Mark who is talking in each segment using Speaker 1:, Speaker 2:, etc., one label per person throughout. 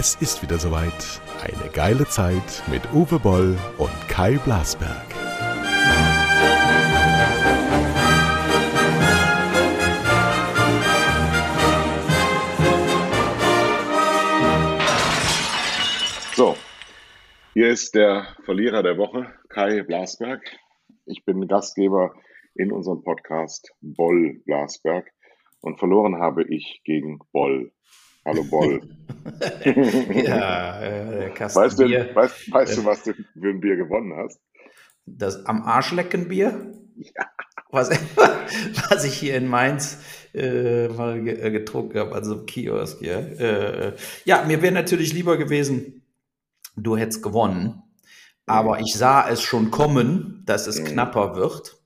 Speaker 1: Es ist wieder soweit. Eine geile Zeit mit Uwe Boll und Kai Blasberg.
Speaker 2: So, hier ist der Verlierer der Woche, Kai Blasberg. Ich bin Gastgeber in unserem Podcast Boll Blasberg und verloren habe ich gegen Boll. Hallo Boll.
Speaker 3: ja, äh, Kasten
Speaker 2: Weißt, du,
Speaker 3: Bier.
Speaker 2: weißt, weißt du, was du für ein Bier gewonnen hast?
Speaker 3: Das am Arschlecken Bier?
Speaker 2: Ja.
Speaker 3: Was, was ich hier in Mainz äh, mal äh, getrunken habe, also im Kiosk. Ja, äh, ja mir wäre natürlich lieber gewesen, du hättest gewonnen. Aber ich sah es schon kommen, dass es
Speaker 2: Mhm.
Speaker 3: knapper wird.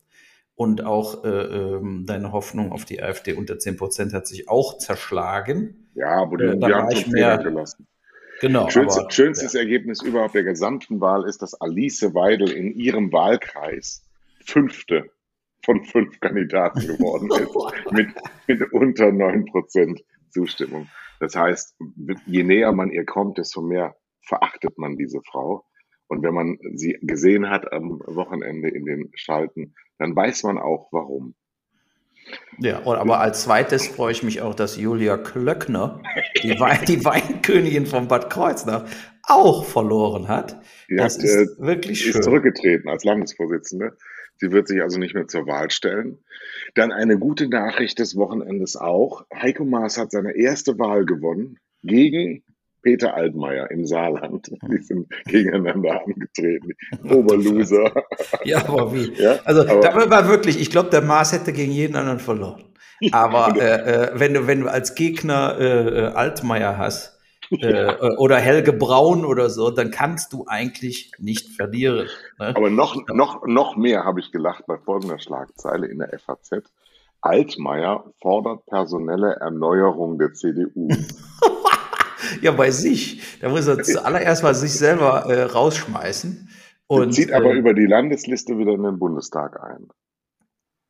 Speaker 3: Und auch äh, ähm, deine Hoffnung auf die AfD unter 10% hat sich auch zerschlagen.
Speaker 2: Ja, aber die,
Speaker 3: Äh,
Speaker 2: wir haben schon Fehler
Speaker 3: mehr-
Speaker 2: gelassen.
Speaker 3: Genau.
Speaker 2: Schönste,
Speaker 3: aber,
Speaker 2: schönstes Ergebnis überhaupt der gesamten Wahl ist, dass Alice Weidel in ihrem Wahlkreis fünfte von fünf Kandidaten geworden ist. mit, mit unter 9% Zustimmung. Das heißt, je näher man ihr kommt, desto mehr verachtet man diese Frau. Und wenn man sie gesehen hat am Wochenende in den Schalten, dann weiß man auch warum.
Speaker 3: Ja, und aber als zweites freue ich mich auch, dass Julia Klöckner, die, Wein, die Weinkönigin von Bad Kreuznach, auch verloren hat.
Speaker 2: Sie
Speaker 3: Das
Speaker 2: hat,
Speaker 3: ist
Speaker 2: äh,
Speaker 3: wirklich
Speaker 2: ist
Speaker 3: schön.
Speaker 2: zurückgetreten als Landesvorsitzende. Sie wird sich also nicht mehr zur Wahl stellen. Dann eine gute Nachricht des Wochenendes auch. Heiko Maas hat seine erste Wahl gewonnen gegen Peter Altmaier im Saarland. Die sind gegeneinander angetreten. Oberloser.
Speaker 3: Ja, aber wie?
Speaker 2: Ja,
Speaker 3: Also
Speaker 2: aber-
Speaker 3: da war wirklich, ich glaube, der Maas hätte gegen jeden anderen verloren. Aber äh, äh, wenn du, wenn du als Gegner äh, äh, Altmaier hast äh, oder Helge Braun oder so, dann kannst du eigentlich nicht verlieren. Ne?
Speaker 2: Aber noch, noch, noch mehr habe ich gelacht bei folgender Schlagzeile in der FAZ. Altmaier fordert personelle Erneuerung der CDU.
Speaker 3: Ja, bei sich. Da muss er zuallererst mal sich selber äh, rausschmeißen.
Speaker 2: Und zieht aber
Speaker 3: äh,
Speaker 2: über die Landesliste wieder in den Bundestag ein.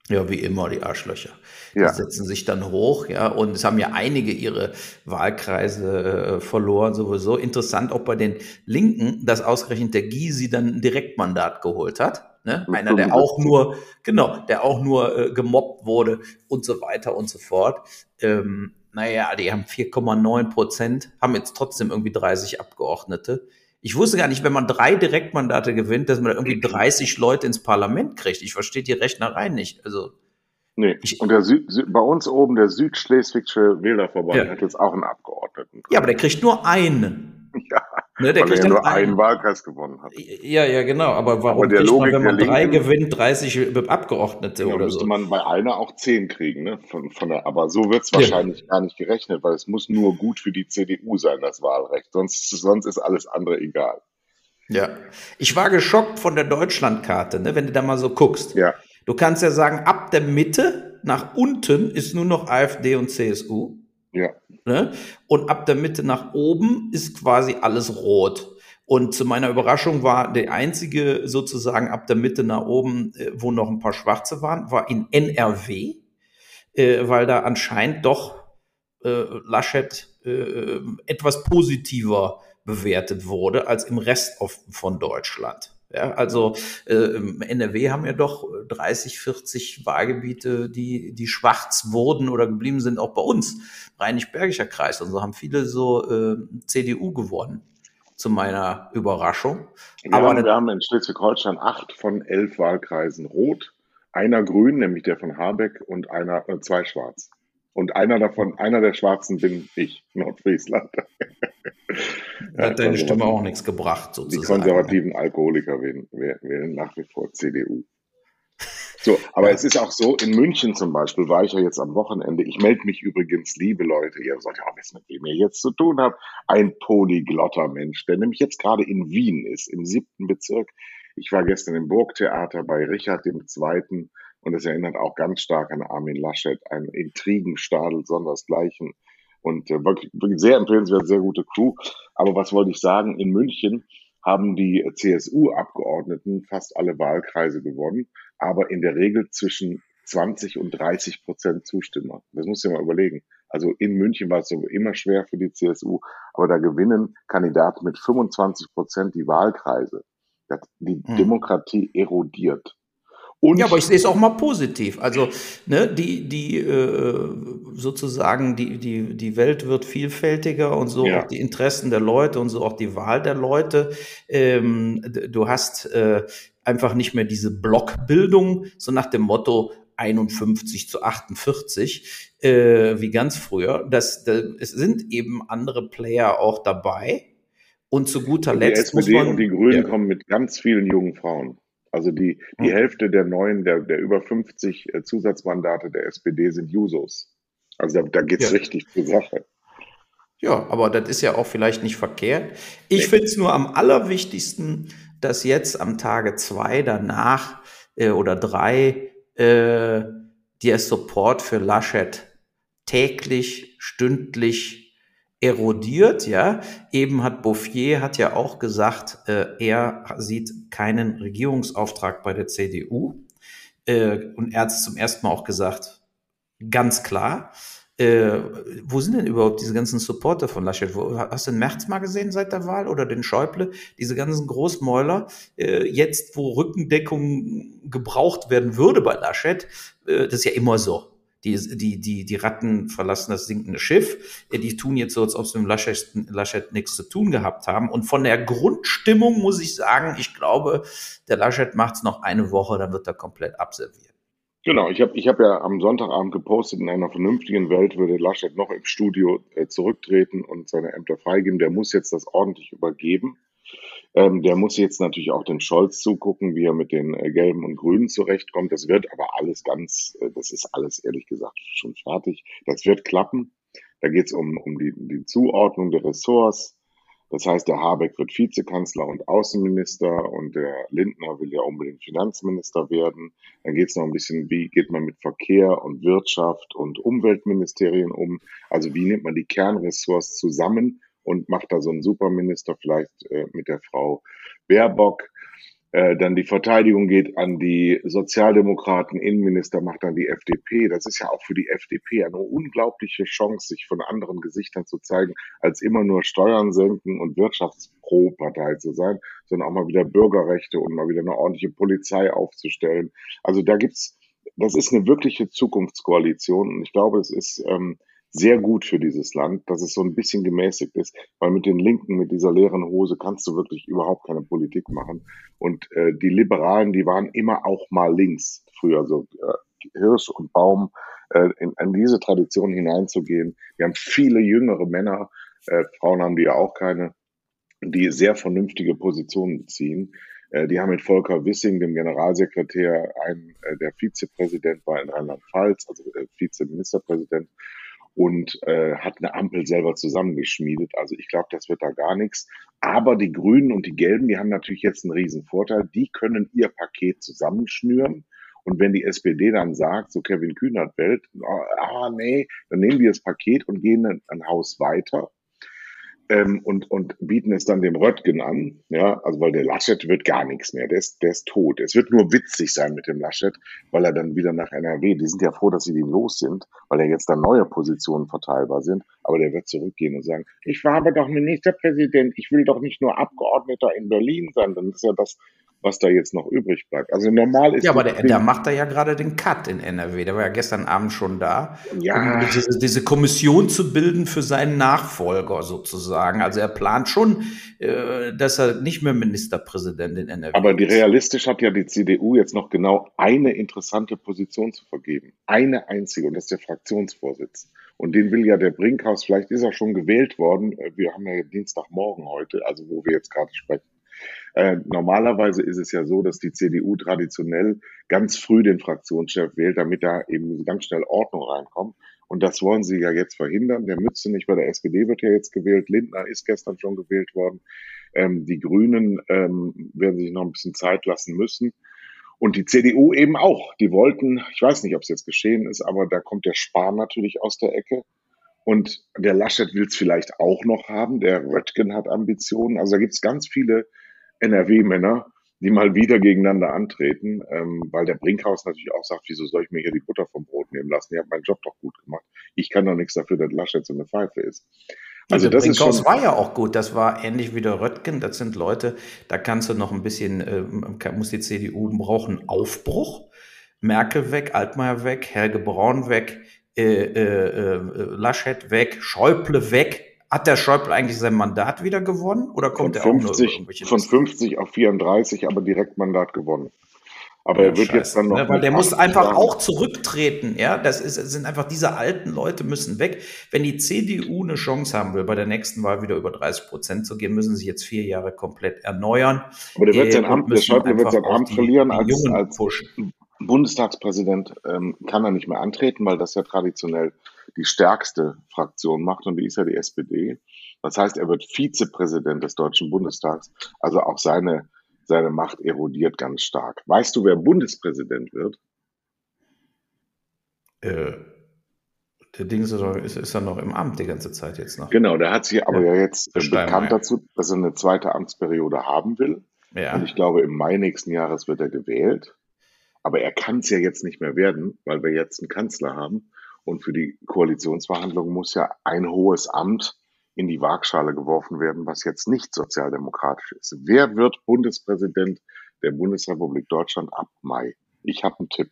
Speaker 3: Ja, wie immer, die Arschlöcher.
Speaker 2: Ja.
Speaker 3: Die setzen sich dann hoch, ja, und es haben ja einige ihre Wahlkreise äh, verloren, sowieso. Interessant auch bei den Linken, dass ausgerechnet der Gysi dann ein Direktmandat geholt hat. Ne? Einer, der
Speaker 2: 75.
Speaker 3: auch nur, genau, der auch nur äh, gemobbt wurde und so weiter und so fort. Ähm, naja, die haben 4,9 Prozent, haben jetzt trotzdem irgendwie 30 Abgeordnete. Ich wusste gar nicht, wenn man drei Direktmandate gewinnt, dass man da irgendwie 30 Leute ins Parlament kriegt. Ich verstehe die Rechnerei nicht. Also,
Speaker 2: Nee.
Speaker 3: Ich-
Speaker 2: Und der Süd, Süd, bei uns oben der Südschleswigsche Wählerverband
Speaker 3: Ja.
Speaker 2: hat jetzt auch einen Abgeordneten.
Speaker 3: ja, aber der kriegt nur einen.
Speaker 2: Ja,
Speaker 3: Ne, der
Speaker 2: weil er ja nur einen
Speaker 3: einen.
Speaker 2: Wahlkreis gewonnen hat.
Speaker 3: Ja, ja, genau. Aber warum
Speaker 2: Aber der
Speaker 3: kriegt man,
Speaker 2: Logik
Speaker 3: wenn man drei
Speaker 2: Linken-
Speaker 3: gewinnt, 30 Abgeordnete
Speaker 2: Da
Speaker 3: oder
Speaker 2: müsste
Speaker 3: so?
Speaker 2: man bei einer auch zehn kriegen, ne? Von, von der, aber so wird es wahrscheinlich gar nicht gerechnet, weil es muss nur gut für die CDU sein, das Wahlrecht. Sonst, sonst ist alles andere egal.
Speaker 3: Ja. Ich war geschockt von der Deutschlandkarte, ne, wenn du da mal so guckst.
Speaker 2: Ja.
Speaker 3: Du kannst ja sagen, ab der Mitte nach unten ist nur noch AfD und CSU.
Speaker 2: Ja.
Speaker 3: Ne? Und ab der Mitte nach oben ist quasi alles rot. Und zu meiner Überraschung war der einzige sozusagen ab der Mitte nach oben, äh, wo noch ein paar Schwarze waren, war in NRW, äh, weil da anscheinend doch äh, Laschet äh, etwas positiver bewertet wurde als im Rest auf, von Deutschland. Ja, also äh, im NRW haben ja doch 30, 40 Wahlgebiete, die, die schwarz wurden oder geblieben sind, auch bei uns. Rheinisch-Bergischer Kreis und so haben viele so äh, CDU gewonnen, zu meiner Überraschung.
Speaker 2: Wir,
Speaker 3: Aber
Speaker 2: wir haben in Schleswig-Holstein acht von elf Wahlkreisen rot, einer grün, nämlich der von Habeck, und einer, äh, zwei schwarz. Und einer davon, einer der Schwarzen bin ich, Nordfriesland. Ja,
Speaker 3: hat deine Stimme auch nichts gebracht,
Speaker 2: Die
Speaker 3: sozusagen.
Speaker 2: konservativen Alkoholiker wählen, wählen, nach wie vor CDU. So, aber es ist auch so, in München zum Beispiel war ich ja jetzt am Wochenende. Ich melde mich übrigens, liebe Leute, ihr sollt ja auch wissen, mit wem ihr jetzt zu tun habt. Ein polyglotter Mensch, der nämlich jetzt gerade in Wien ist, im siebten Bezirk. Ich war gestern im Burgtheater bei Richard Zweiten und es erinnert auch ganz stark an Armin Laschet, ein Intrigenstadel sondersgleichen und äh, wirklich, wirklich sehr empfehlenswert, sehr gute Crew. Aber was wollte ich sagen? In München haben die CSU-Abgeordneten fast alle Wahlkreise gewonnen, aber in der Regel zwischen 20 und 30 Prozent Zustimmer. Das muss ich mal überlegen. Also in München war es so immer schwer für die CSU, aber da gewinnen Kandidaten mit 25 Prozent die Wahlkreise. Die hm. Demokratie erodiert.
Speaker 3: Und ja, aber ich sehe es auch mal positiv. Also ne, die, die äh, sozusagen die, die, die Welt wird vielfältiger und so ja. auch die Interessen der Leute und so auch die Wahl der Leute. Ähm, du hast äh, einfach nicht mehr diese Blockbildung, so nach dem Motto 51 zu 48, äh, wie ganz früher. Das, das, es sind eben andere Player auch dabei. Und zu guter Letzt.
Speaker 2: Die SPD muss man, und die Grünen ja. kommen mit ganz vielen jungen Frauen. Also die, die hm. Hälfte der neuen, der, der über 50 äh, Zusatzmandate der SPD sind Jusos. Also da, da geht's ja. richtig zur Sache.
Speaker 3: Ja, aber das ist ja auch vielleicht nicht verkehrt. Ich nee. finde es nur am allerwichtigsten, dass jetzt am Tage zwei danach äh, oder drei äh, der Support für Laschet täglich, stündlich erodiert, ja. Eben hat Bouffier hat ja auch gesagt, äh, er sieht keinen Regierungsauftrag bei der CDU. Äh, und er hat es zum ersten Mal auch gesagt, ganz klar. Äh, wo sind denn überhaupt diese ganzen Supporter von Laschet? Wo, hast du den März mal gesehen seit der Wahl oder den Schäuble? Diese ganzen Großmäuler, äh, jetzt wo Rückendeckung gebraucht werden würde bei Laschet, äh, das ist ja immer so die, die, die, die Ratten verlassen das sinkende Schiff. Die tun jetzt so, als ob sie mit Laschet, Laschet nichts zu tun gehabt haben. Und von der Grundstimmung muss ich sagen, ich glaube, der Laschet macht es noch eine Woche, dann wird er komplett abserviert.
Speaker 2: Genau, ich habe ich hab ja am Sonntagabend gepostet, in einer vernünftigen Welt würde Laschet noch im Studio äh, zurücktreten und seine Ämter freigeben. Der muss jetzt das ordentlich übergeben. Ähm, der muss jetzt natürlich auch den Scholz zugucken, wie er mit den äh, Gelben und Grünen zurechtkommt. Das wird aber alles ganz, äh, das ist alles ehrlich gesagt schon fertig. Das wird klappen. Da geht es um, um die, die Zuordnung der Ressorts. Das heißt, der Habeck wird Vizekanzler und Außenminister und der Lindner will ja unbedingt Finanzminister werden. Dann geht es noch ein bisschen, wie geht man mit Verkehr und Wirtschaft und Umweltministerien um? Also wie nimmt man die Kernressorts zusammen und macht da so einen Superminister vielleicht äh, mit der Frau Baerbock. Äh, dann die Verteidigung geht an die Sozialdemokraten, Innenminister macht dann die FDP. Das ist ja auch für die FDP eine unglaubliche Chance, sich von anderen Gesichtern zu zeigen, als immer nur Steuern senken und Wirtschaftspro-Partei zu sein, sondern auch mal wieder Bürgerrechte und mal wieder eine ordentliche Polizei aufzustellen. Also da gibt's, das ist eine wirkliche Zukunftskoalition und ich glaube, es ist ähm, sehr gut für dieses Land, dass es so ein bisschen gemäßigt ist, weil mit den Linken, mit dieser leeren Hose kannst du wirklich überhaupt keine Politik machen. Und äh, die Liberalen, die waren immer auch mal links früher, so äh, Hirsch und Baum, äh, in, in diese Tradition hineinzugehen. Wir haben viele jüngere Männer, äh, Frauen haben die ja auch keine, die sehr vernünftige Positionen beziehen. Äh, die haben mit Volker Wissing, dem Generalsekretär, einen, äh, der Vizepräsident war in Rheinland-Pfalz, also äh, Vizeministerpräsident, und äh, hat eine Ampel selber zusammengeschmiedet. Also ich glaube, das wird da gar nichts. Aber die Grünen und die Gelben, die haben natürlich jetzt einen riesen Vorteil. Die können ihr Paket zusammenschnüren. Und wenn die SPD dann sagt, so Kevin Kühnert Welt, ah nee, dann nehmen wir das Paket und gehen ein Haus weiter ähm, und, und bieten es dann dem Röttgen an. Ja, also weil der Laschet wird gar nichts mehr. Der ist, der ist tot. Es wird nur witzig sein mit dem Laschet, weil er dann wieder nach NRW, die sind ja froh, dass sie den los sind, weil er jetzt dann neue Positionen verteilbar sind. Aber der wird zurückgehen und sagen, ich war aber doch Ministerpräsident, ich will doch nicht nur Abgeordneter in Berlin sein. Dann ist ja das, was da jetzt noch übrig bleibt. Also normal ist.
Speaker 3: Ja, aber der, der macht da ja gerade den Cut in NRW. Der war ja gestern Abend schon da, ja. um diese, diese Kommission zu bilden für seinen Nachfolger sozusagen. Also er plant schon, äh, dass er nicht mehr Ministerpräsident in NRW
Speaker 2: Aber die realistisch hat ja die CDU jetzt noch genau eine interessante Position zu vergeben. Eine einzige, und das ist der Fraktionsvorsitz. Und den will ja der Brinkhaus, vielleicht ist er schon gewählt worden. Wir haben ja Dienstagmorgen heute, also wo wir jetzt gerade sprechen. Äh, normalerweise ist es ja so, dass die CDU traditionell ganz früh den Fraktionschef wählt, damit da eben ganz schnell Ordnung reinkommt. Und das wollen sie ja jetzt verhindern. Der Mütze nicht bei der SPD wird ja jetzt gewählt. Lindner ist gestern schon gewählt worden. Ähm, die Grünen ähm, werden sich noch ein bisschen Zeit lassen müssen. Und die CDU eben auch. Die wollten, ich weiß nicht, ob es jetzt geschehen ist, aber da kommt der Spahn natürlich aus der Ecke. Und der Laschet will es vielleicht auch noch haben. Der Röttgen hat Ambitionen. Also da gibt es ganz viele NRW-Männer, die mal wieder gegeneinander antreten, ähm, weil der Brinkhaus natürlich auch sagt, wieso soll ich mir hier die Butter vom Brot nehmen lassen? Ich habe meinen Job doch gut gemacht. Ich kann doch nichts dafür, dass Laschet so eine Pfeife ist.
Speaker 3: Also das Brinkhaus ist schon, war ja auch gut. Das war ähnlich wie der Röttgen. Das sind Leute, da kannst du noch ein bisschen, äh, muss die CDU brauchen Aufbruch. Merkel weg, Altmaier weg, Helge Braun weg, äh, äh, äh, Laschet weg, Schäuble weg. Hat der Schäuble eigentlich sein Mandat wieder gewonnen oder kommt
Speaker 2: er auch nur irgendwelche Von 50 auf 34, aber Direktmandat gewonnen. Aber ja, er wird Scheiße, jetzt dann noch.
Speaker 3: Ne, weil der muss einfach sagen. auch zurücktreten, ja. Das, ist, sind einfach diese alten Leute müssen weg. Wenn die CDU eine Chance haben will, bei der nächsten Wahl wieder über 30 Prozent zu gehen, müssen sie jetzt vier Jahre komplett erneuern.
Speaker 2: Aber der wird sein äh, Amt, der Schäuble wird sein Amt verlieren als, als Bundestagspräsident ähm, kann er nicht mehr antreten, weil das ja traditionell die stärkste Fraktion macht und die ist ja die SPD. Das heißt, er wird Vizepräsident des Deutschen Bundestags. Also auch seine seine Macht erodiert ganz stark. Weißt du, wer Bundespräsident wird?
Speaker 3: Äh, der Ding ist, ist, ist er noch im Amt die ganze Zeit jetzt noch.
Speaker 2: Genau, der hat sich aber ja, ja jetzt bekannt dazu, dass er eine zweite Amtsperiode haben will. Ja. Und ich glaube, im Mai nächsten Jahres wird er gewählt. Aber er kann es ja jetzt nicht mehr werden, weil wir jetzt einen Kanzler haben. Und für die Koalitionsverhandlungen muss ja ein hohes Amt in die Waagschale geworfen werden, was jetzt nicht sozialdemokratisch ist. Wer wird Bundespräsident der Bundesrepublik Deutschland ab Mai? Ich habe einen Tipp.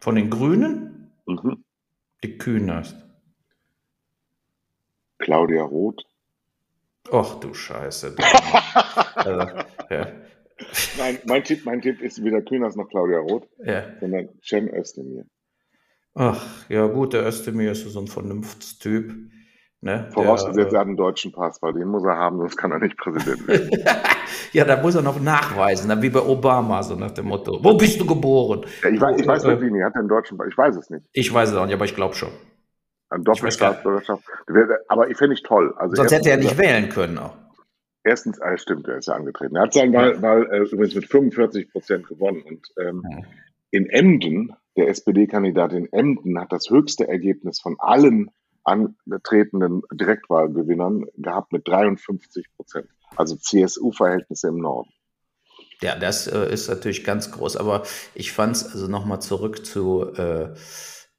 Speaker 3: Von den Grünen? Mhm. Die Kühnerst.
Speaker 2: Claudia Roth.
Speaker 3: Ach du Scheiße.
Speaker 2: also, ja. Nein, mein Tipp, mein Tipp ist weder Kühners noch Claudia Roth, ja. sondern Cem Özdemir.
Speaker 3: Ach, ja gut, der Özdemir ist so ein Vernunftstyp.
Speaker 2: Ne? Vorausgesetzt, er hat einen deutschen Pass, weil den muss er haben, sonst kann er nicht Präsident werden.
Speaker 3: ja, da muss er noch nachweisen, wie bei Obama, so nach dem Motto. Wo bist du geboren?
Speaker 2: Ja, ich, weiß, ich weiß wirklich nicht, hat er einen deutschen Pass? Ich weiß es nicht.
Speaker 3: Ich weiß es auch nicht, aber ich glaube schon.
Speaker 2: Eine Doppelstaatsbürgerschaft. Aber ich finde ich toll. Also
Speaker 3: Sonst hätte er nicht wählen können auch.
Speaker 2: Erstens, äh, stimmt, er ist ja angetreten. Er hat seinen Wahl, Wahl äh, übrigens mit 45 Prozent gewonnen. Und ähm, ja. in Emden, der SPD-Kandidat in Emden, hat das höchste Ergebnis von allen antretenden Direktwahlgewinnern gehabt mit 53 Prozent. Also CSU-Verhältnisse im Norden.
Speaker 3: Ja, das äh, ist natürlich ganz groß. Aber ich fand es, also nochmal zurück zu äh,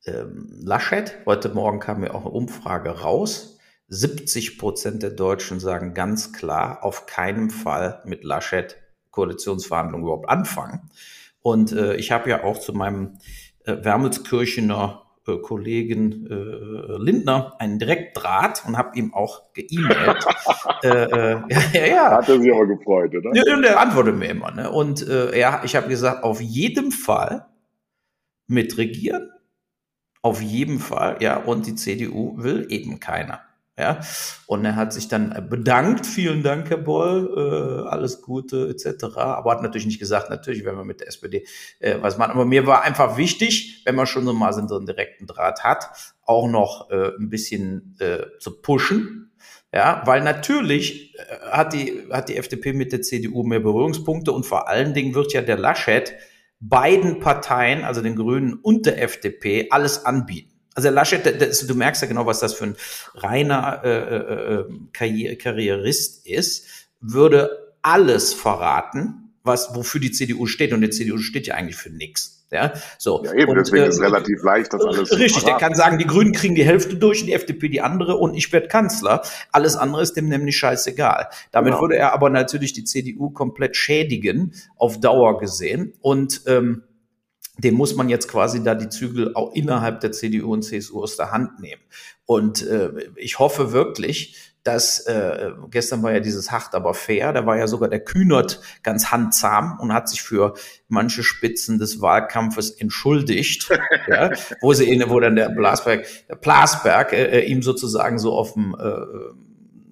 Speaker 3: äh, Laschet. Heute Morgen kam mir auch eine Umfrage raus. 70 Prozent der Deutschen sagen ganz klar, auf keinen Fall mit Laschet Koalitionsverhandlungen überhaupt anfangen. Und äh, ich habe ja auch zu meinem äh, Wermelskirchener äh, Kollegen äh, Lindner einen Direktdraht und habe ihm auch geemailt.
Speaker 2: äh, äh, ja, ja, ja. Hat er sich aber gefreut, oder? Ja,
Speaker 3: der antwortet mir immer. Ne? Und äh, ja, ich habe gesagt, auf jeden Fall mitregieren. Auf jeden Fall, ja. Und die CDU will eben keiner. Ja, und er hat sich dann bedankt, vielen Dank, Herr Boll, äh, alles Gute etc. Aber hat natürlich nicht gesagt, natürlich, wenn man mit der SPD äh, was macht. Aber mir war einfach wichtig, wenn man schon so mal so einen direkten Draht hat, auch noch äh, ein bisschen äh, zu pushen. Ja, weil natürlich äh, hat die, hat die FDP mit der CDU mehr Berührungspunkte und vor allen Dingen wird ja der Laschet beiden Parteien, also den Grünen und der FDP, alles anbieten. Also Laschet, das, du merkst ja genau, was das für ein reiner äh, äh, äh Karriere, Karrierist ist, würde alles verraten, was wofür die CDU steht. Und die CDU steht ja eigentlich für nichts. Ja, so.
Speaker 2: Ja, eben, und, deswegen äh, ist es relativ leicht, das alles
Speaker 3: Richtig, der kann sagen, die Grünen kriegen die Hälfte durch und die FDP die andere und ich werde Kanzler. Alles andere ist dem nämlich scheißegal. Damit genau. würde er aber natürlich die CDU komplett schädigen, auf Dauer gesehen. Und ähm, dem muss man jetzt quasi da die Zügel auch innerhalb der CDU und CSU aus der Hand nehmen. Und äh, ich hoffe wirklich, dass äh, gestern war ja dieses hart aber fair, da war ja sogar der Kühnert ganz handsam und hat sich für manche Spitzen des Wahlkampfes entschuldigt, ja, wo sie ihn, wo dann der Blasberg, der Blasberg äh, äh ihm sozusagen so auf dem äh,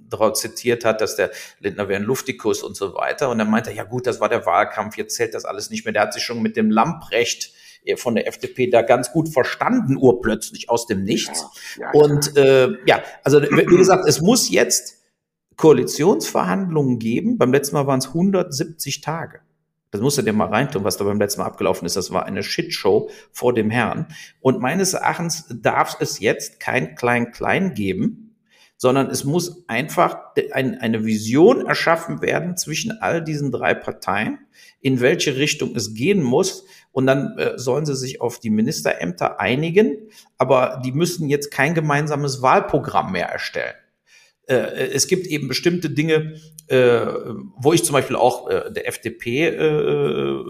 Speaker 3: darauf zitiert hat, dass der Lindner wäre ein Luftikus und so weiter. Und dann meinte er, ja gut, das war der Wahlkampf, jetzt zählt das alles nicht mehr. Der hat sich schon mit dem Lamprecht von der FDP da ganz gut verstanden, urplötzlich aus dem Nichts. Ja, ja, und äh, ja, also wie gesagt, es muss jetzt Koalitionsverhandlungen geben. Beim letzten Mal waren es 170 Tage. Das musst du dir mal reintun, was da beim letzten Mal abgelaufen ist. Das war eine Shitshow vor dem Herrn. Und meines Erachtens darf es jetzt kein Klein-Klein geben, sondern es muss einfach ein, eine Vision erschaffen werden zwischen all diesen drei Parteien, in welche Richtung es gehen muss. Und dann äh, sollen sie sich auf die Ministerämter einigen, aber die müssen jetzt kein gemeinsames Wahlprogramm mehr erstellen. Äh, es gibt eben bestimmte Dinge, äh, wo ich zum Beispiel auch äh, der FDP,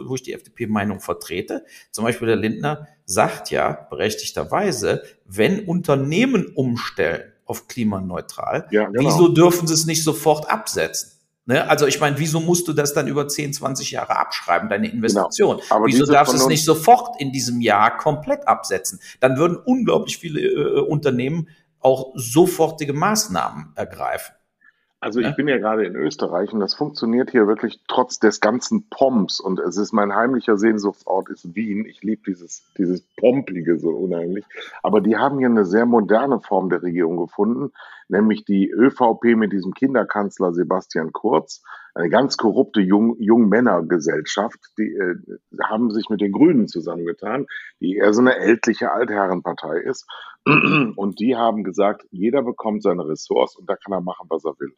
Speaker 3: wo ich die FDP-Meinung vertrete. Zum Beispiel der Lindner sagt ja berechtigterweise, wenn Unternehmen umstellen auf klimaneutral, ja, genau. wieso dürfen sie es nicht sofort absetzen? Ne? Also ich meine, wieso musst du das dann über 10, 20 Jahre abschreiben, deine Investition? Genau. wieso darfst du es nicht sofort in diesem Jahr komplett absetzen? Dann würden unglaublich viele äh, Unternehmen auch sofortige Maßnahmen ergreifen.
Speaker 2: Also ich bin ja gerade in Österreich und das funktioniert hier wirklich trotz des ganzen Pomps und es ist mein heimlicher Sehnsuchtsort ist Wien. Ich liebe dieses, dieses Pompige so unheimlich. Aber die haben hier eine sehr moderne Form der Regierung gefunden, nämlich die ÖVP mit diesem Kinderkanzler Sebastian Kurz, eine ganz korrupte Jung, Jungmännergesellschaft, die äh, haben sich mit den Grünen zusammengetan, die eher so eine ältliche Altherrenpartei ist. Und die haben gesagt, jeder bekommt seine Ressource und da kann er machen, was er will.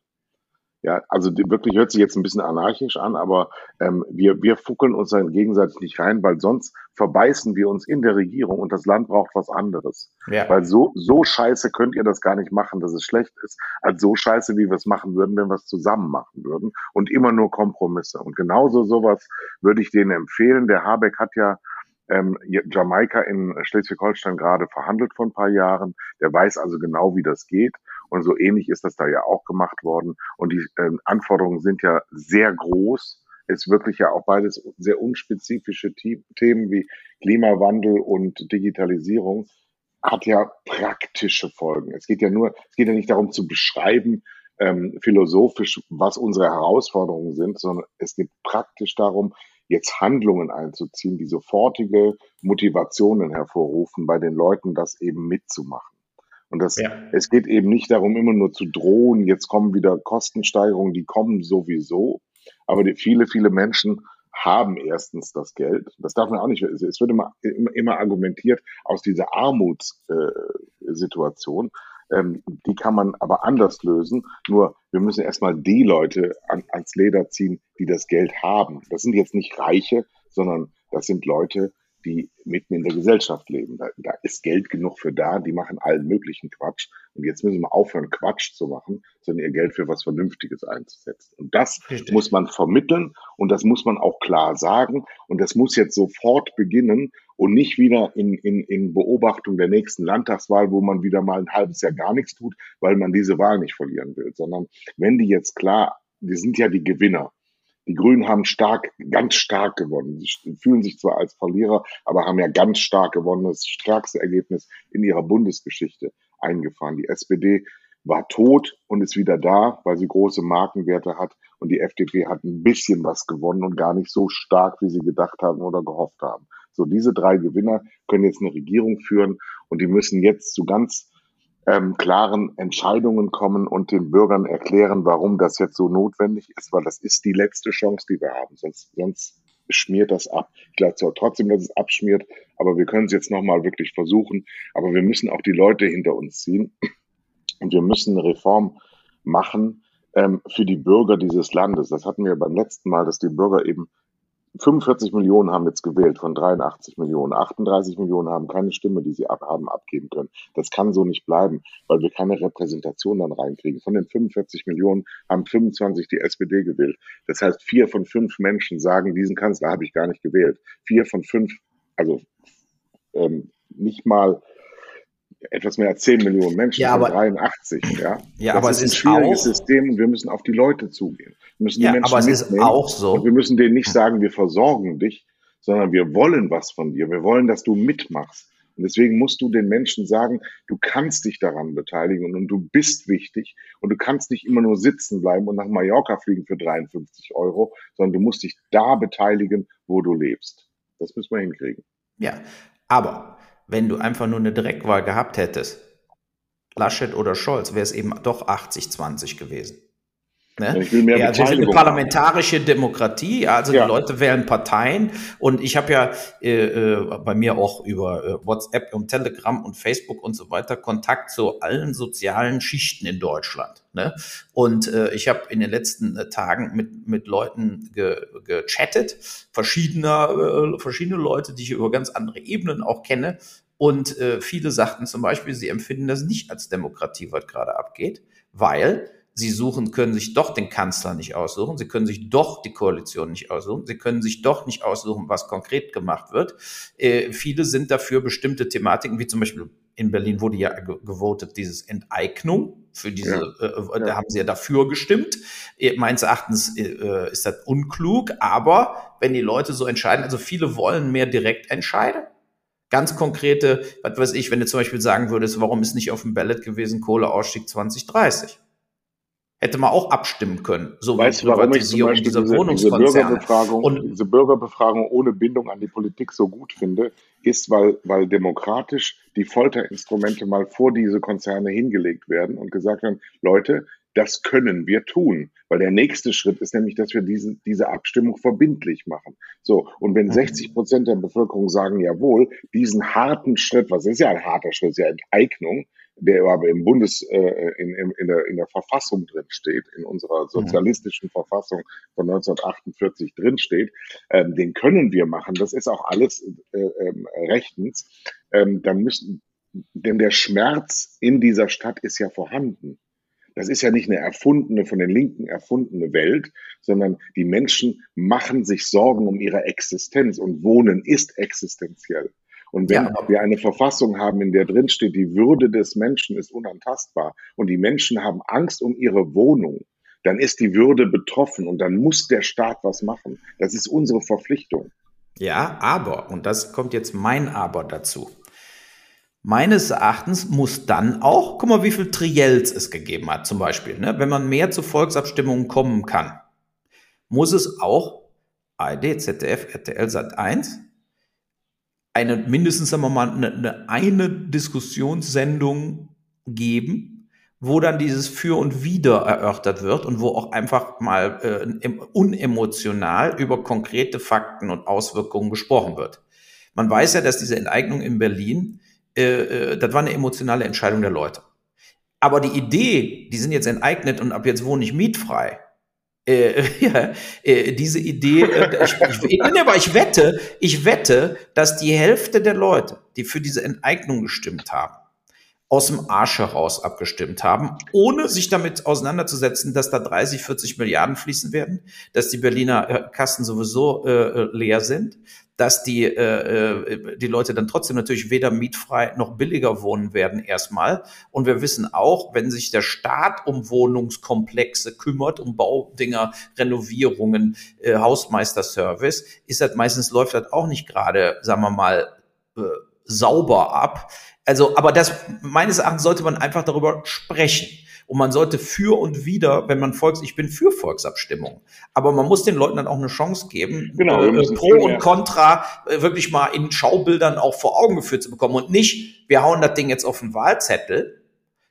Speaker 2: Ja, also wirklich hört sich jetzt ein bisschen anarchisch an, aber ähm, wir, wir fuckeln uns dann gegenseitig nicht rein, weil sonst verbeißen wir uns in der Regierung und das Land braucht was anderes. Ja. Weil so, so scheiße könnt ihr das gar nicht machen, dass es schlecht ist, als so scheiße, wie wir es machen würden, wenn wir es zusammen machen würden und immer nur Kompromisse. Und genauso sowas würde ich denen empfehlen. Der Habeck hat ja ähm, Jamaika in Schleswig-Holstein gerade verhandelt vor ein paar Jahren. Der weiß also genau, wie das geht. Und so ähnlich ist das da ja auch gemacht worden. Und die ähm, Anforderungen sind ja sehr groß. Ist wirklich ja auch beides sehr unspezifische Themen wie Klimawandel und Digitalisierung hat ja praktische Folgen. Es geht ja nur, es geht ja nicht darum zu beschreiben, ähm, philosophisch, was unsere Herausforderungen sind, sondern es geht praktisch darum, jetzt Handlungen einzuziehen, die sofortige Motivationen hervorrufen bei den Leuten, das eben mitzumachen. Und das, ja. es geht eben nicht darum, immer nur zu drohen, jetzt kommen wieder Kostensteigerungen, die kommen sowieso. Aber die, viele, viele Menschen haben erstens das Geld. Das darf man auch nicht, es wird immer, immer, argumentiert aus dieser Armutssituation. Ähm, die kann man aber anders lösen. Nur wir müssen erstmal die Leute an, ans Leder ziehen, die das Geld haben. Das sind jetzt nicht Reiche, sondern das sind Leute, die mitten in der Gesellschaft leben. Da, da ist Geld genug für da, die machen allen möglichen Quatsch. Und jetzt müssen wir aufhören, Quatsch zu machen, sondern ihr Geld für was Vernünftiges einzusetzen. Und das Richtig. muss man vermitteln und das muss man auch klar sagen. Und das muss jetzt sofort beginnen und nicht wieder in, in, in Beobachtung der nächsten Landtagswahl, wo man wieder mal ein halbes Jahr gar nichts tut, weil man diese Wahl nicht verlieren will, sondern wenn die jetzt klar, die sind ja die Gewinner die Grünen haben stark, ganz stark gewonnen. Sie fühlen sich zwar als Verlierer, aber haben ja ganz stark gewonnen. Das stärkste Ergebnis in ihrer Bundesgeschichte eingefahren. Die SPD war tot und ist wieder da, weil sie große Markenwerte hat. Und die FDP hat ein bisschen was gewonnen und gar nicht so stark, wie sie gedacht haben oder gehofft haben. So, diese drei Gewinner können jetzt eine Regierung führen und die müssen jetzt zu ganz ähm, klaren Entscheidungen kommen und den Bürgern erklären, warum das jetzt so notwendig ist, weil das ist die letzte Chance, die wir haben. Sonst, sonst schmiert das ab. Ich glaube zwar trotzdem, dass es abschmiert, aber wir können es jetzt nochmal wirklich versuchen. Aber wir müssen auch die Leute hinter uns ziehen und wir müssen eine Reform machen ähm, für die Bürger dieses Landes. Das hatten wir beim letzten Mal, dass die Bürger eben 45 Millionen haben jetzt gewählt von 83 Millionen. 38 Millionen haben keine Stimme, die sie ab, haben abgeben können. Das kann so nicht bleiben, weil wir keine Repräsentation dann reinkriegen. Von den 45 Millionen haben 25 die SPD gewählt. Das heißt, vier von fünf Menschen sagen, diesen Kanzler habe ich gar nicht gewählt. Vier von fünf, also ähm, nicht mal etwas mehr als 10 Millionen Menschen,
Speaker 3: ja, aber,
Speaker 2: 83. Ja,
Speaker 3: ja das aber ist
Speaker 2: es ist ein schwieriges auch, System und wir müssen auf die Leute zugehen. Wir müssen
Speaker 3: ja,
Speaker 2: die Menschen
Speaker 3: aber es ist auch so.
Speaker 2: Und wir müssen denen nicht sagen, wir versorgen dich, sondern wir wollen was von dir. Wir wollen, dass du mitmachst. Und deswegen musst du den Menschen sagen, du kannst dich daran beteiligen und du bist wichtig und du kannst nicht immer nur sitzen bleiben und nach Mallorca fliegen für 53 Euro, sondern du musst dich da beteiligen, wo du lebst. Das müssen wir hinkriegen.
Speaker 3: Ja, aber wenn du einfach nur eine Direktwahl gehabt hättest, Laschet oder Scholz, wäre es eben doch 80-20 gewesen. Ne? Ich will mehr ja, wir sind eine parlamentarische Demokratie, also ja. die Leute wählen Parteien und ich habe ja äh, äh, bei mir auch über äh, WhatsApp und Telegram und Facebook und so weiter Kontakt zu allen sozialen Schichten in Deutschland. Ne? Und äh, ich habe in den letzten äh, Tagen mit, mit Leuten ge, gechattet, verschiedener, äh, verschiedene Leute, die ich über ganz andere Ebenen auch kenne. Und äh, viele sagten zum Beispiel, sie empfinden das nicht als Demokratie, was gerade abgeht, weil Sie suchen, können sich doch den Kanzler nicht aussuchen. Sie können sich doch die Koalition nicht aussuchen. Sie können sich doch nicht aussuchen, was konkret gemacht wird. Äh, viele sind dafür bestimmte Thematiken, wie zum Beispiel in Berlin wurde ja gewotet, dieses Enteignung. Für diese, ja. Äh, da ja. haben sie ja dafür gestimmt. Äh, meines Erachtens äh, ist das unklug, aber wenn die Leute so entscheiden, also viele wollen mehr direkt entscheiden. Ganz konkrete, was weiß ich, wenn du zum Beispiel sagen würdest, warum ist nicht auf dem Ballot gewesen Kohleausstieg 2030? Hätte man auch abstimmen können.
Speaker 2: So weißt wie Privatisierung du, dieser diese, Wohnungskonzerne. Diese Bürgerbefragung, und diese Bürgerbefragung ohne Bindung an die Politik so gut finde, ist, weil, weil demokratisch die Folterinstrumente mal vor diese Konzerne hingelegt werden und gesagt werden, Leute, das können wir tun. Weil der nächste Schritt ist nämlich, dass wir diese, diese Abstimmung verbindlich machen. So, und wenn 60 mhm. Prozent der Bevölkerung sagen, jawohl, diesen harten Schritt, was ist ja ein harter Schritt, ist ja Enteignung, der aber im Bundes, äh, in, in, in, der, in der Verfassung drin steht, in unserer mhm. sozialistischen mhm. Verfassung von 1948 drin steht, ähm, den können wir machen. Das ist auch alles äh, äh, rechtens. Ähm, dann müssen, denn der Schmerz in dieser Stadt ist ja vorhanden. Das ist ja nicht eine erfundene, von den Linken erfundene Welt, sondern die Menschen machen sich Sorgen um ihre Existenz und Wohnen ist existenziell. Und wenn ja. wir eine Verfassung haben, in der drin steht, die Würde des Menschen ist unantastbar und die Menschen haben Angst um ihre Wohnung, dann ist die Würde betroffen und dann muss der Staat was machen. Das ist unsere Verpflichtung.
Speaker 3: Ja, aber, und das kommt jetzt mein Aber dazu. Meines Erachtens muss dann auch, guck mal, wie viel Triels es gegeben hat, zum Beispiel, ne? wenn man mehr zu Volksabstimmungen kommen kann, muss es auch ARD, ZDF, RTL Sat 1 eine mindestens sagen wir mal eine, eine, Diskussionssendung geben, wo dann dieses Für und Wider erörtert wird und wo auch einfach mal äh, unemotional über konkrete Fakten und Auswirkungen gesprochen wird. Man weiß ja, dass diese Enteignung in Berlin, äh, äh, das war eine emotionale Entscheidung der Leute. Aber die Idee, die sind jetzt enteignet und ab jetzt wohne ich mietfrei, äh, ja, äh, diese Idee, äh, ich, ich, aber ich wette, ich wette, dass die Hälfte der Leute, die für diese Enteignung gestimmt haben, aus dem Arsch heraus abgestimmt haben, ohne sich damit auseinanderzusetzen, dass da 30, 40 Milliarden fließen werden, dass die Berliner äh, Kassen sowieso äh, leer sind, dass die, äh, äh, die Leute dann trotzdem natürlich weder mietfrei noch billiger wohnen werden erstmal. Und wir wissen auch, wenn sich der Staat um Wohnungskomplexe kümmert, um Baudinger, Renovierungen, äh, Hausmeisterservice, ist das meistens läuft das auch nicht gerade, sagen wir mal, äh, sauber ab. Also, aber das meines Erachtens sollte man einfach darüber sprechen. Und man sollte für und wieder, wenn man Volks, ich bin für Volksabstimmung, aber man muss den Leuten dann auch eine Chance geben, genau, äh, Pro und Contra äh, wirklich mal in Schaubildern auch vor Augen geführt zu bekommen. Und nicht, wir hauen das Ding jetzt auf den Wahlzettel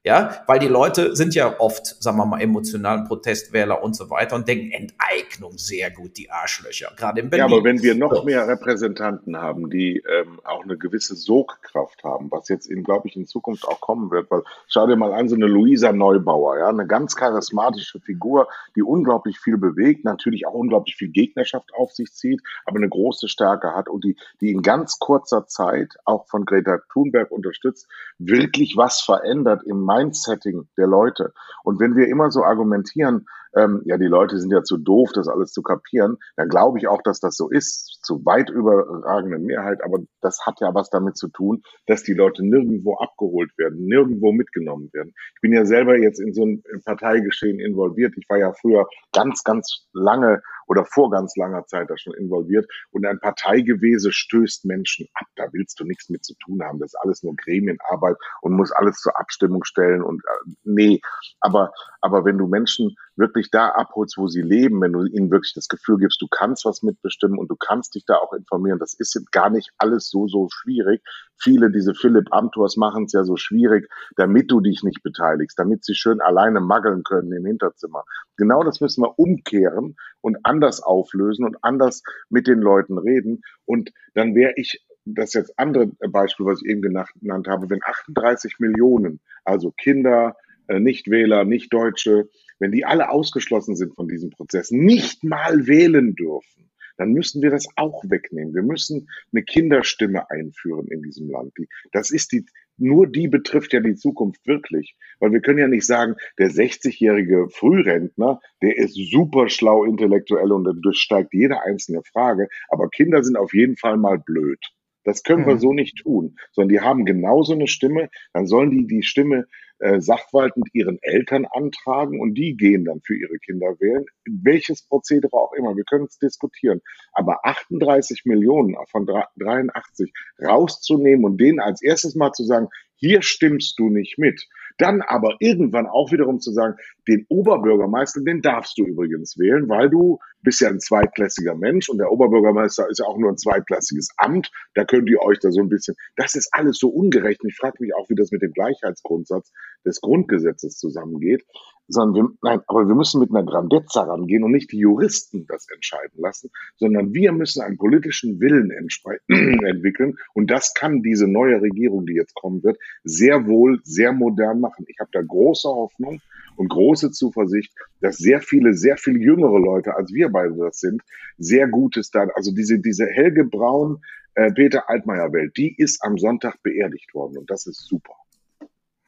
Speaker 3: ja, weil die Leute sind ja oft, sagen wir mal, emotionalen Protestwähler und so weiter und denken, Enteignung, sehr gut, die Arschlöcher, gerade in Berlin.
Speaker 2: Ja, aber wenn wir noch so. mehr Repräsentanten haben, die ähm, auch eine gewisse Sogkraft haben, was jetzt glaube ich, in Zukunft auch kommen wird, weil schau dir mal an, so eine Luisa Neubauer, ja, eine ganz charismatische Figur, die unglaublich viel bewegt, natürlich auch unglaublich viel Gegnerschaft auf sich zieht, aber eine große Stärke hat und die, die in ganz kurzer Zeit, auch von Greta Thunberg unterstützt, wirklich was verändert im Mindsetting der Leute. Und wenn wir immer so argumentieren, ähm, ja, die Leute sind ja zu doof, das alles zu kapieren, dann glaube ich auch, dass das so ist, zu weit überragenden Mehrheit. Aber das hat ja was damit zu tun, dass die Leute nirgendwo abgeholt werden, nirgendwo mitgenommen werden. Ich bin ja selber jetzt in so ein Parteigeschehen involviert. Ich war ja früher ganz, ganz lange oder vor ganz langer Zeit da schon involviert. Und ein Parteigewese stößt Menschen ab. Da willst du nichts mit zu tun haben. Das ist alles nur Gremienarbeit und muss alles zur Abstimmung stellen. Und äh, nee, aber, aber wenn du Menschen wirklich da abholst, wo sie leben, wenn du ihnen wirklich das Gefühl gibst, du kannst was mitbestimmen und du kannst dich da auch informieren. Das ist gar nicht alles so, so schwierig. Viele, diese Philipp Amthors machen es ja so schwierig, damit du dich nicht beteiligst, damit sie schön alleine maggeln können im Hinterzimmer. Genau das müssen wir umkehren und anders auflösen und anders mit den Leuten reden. Und dann wäre ich das jetzt andere Beispiel, was ich eben genannt habe, wenn 38 Millionen, also Kinder, äh, Nichtwähler, Nichtdeutsche, wenn die alle ausgeschlossen sind von diesem Prozess, nicht mal wählen dürfen, dann müssen wir das auch wegnehmen. Wir müssen eine Kinderstimme einführen in diesem Land. Das ist die, nur die betrifft ja die Zukunft wirklich. Weil wir können ja nicht sagen, der 60-jährige Frührentner, der ist super schlau intellektuell und durchsteigt jede einzelne Frage. Aber Kinder sind auf jeden Fall mal blöd. Das können wir mhm. so nicht tun, sondern die haben genauso eine Stimme. Dann sollen die die Stimme äh, sachwaltend ihren Eltern antragen und die gehen dann für ihre Kinder wählen. Welches Prozedere auch immer, wir können es diskutieren. Aber 38 Millionen von 83 rauszunehmen und denen als erstes mal zu sagen, hier stimmst du nicht mit. Dann aber irgendwann auch wiederum zu sagen, den Oberbürgermeister, den darfst du übrigens wählen, weil du bist ja ein zweitklassiger Mensch und der Oberbürgermeister ist ja auch nur ein zweitklassiges Amt. Da könnt ihr euch da so ein bisschen, das ist alles so ungerecht. Ich frage mich auch, wie das mit dem Gleichheitsgrundsatz des Grundgesetzes zusammengeht. Sondern wir, nein, aber wir müssen mit einer Grandezza rangehen und nicht die Juristen das entscheiden lassen, sondern wir müssen einen politischen Willen entwickeln. Und das kann diese neue Regierung, die jetzt kommen wird, sehr wohl, sehr modern machen. Ich habe da große Hoffnung und große Zuversicht, dass sehr viele, sehr viel jüngere Leute, als wir beide das sind, sehr Gutes da, also diese, diese Helge Braun, äh, Peter Altmaier Welt, die ist am Sonntag beerdigt worden und das ist super.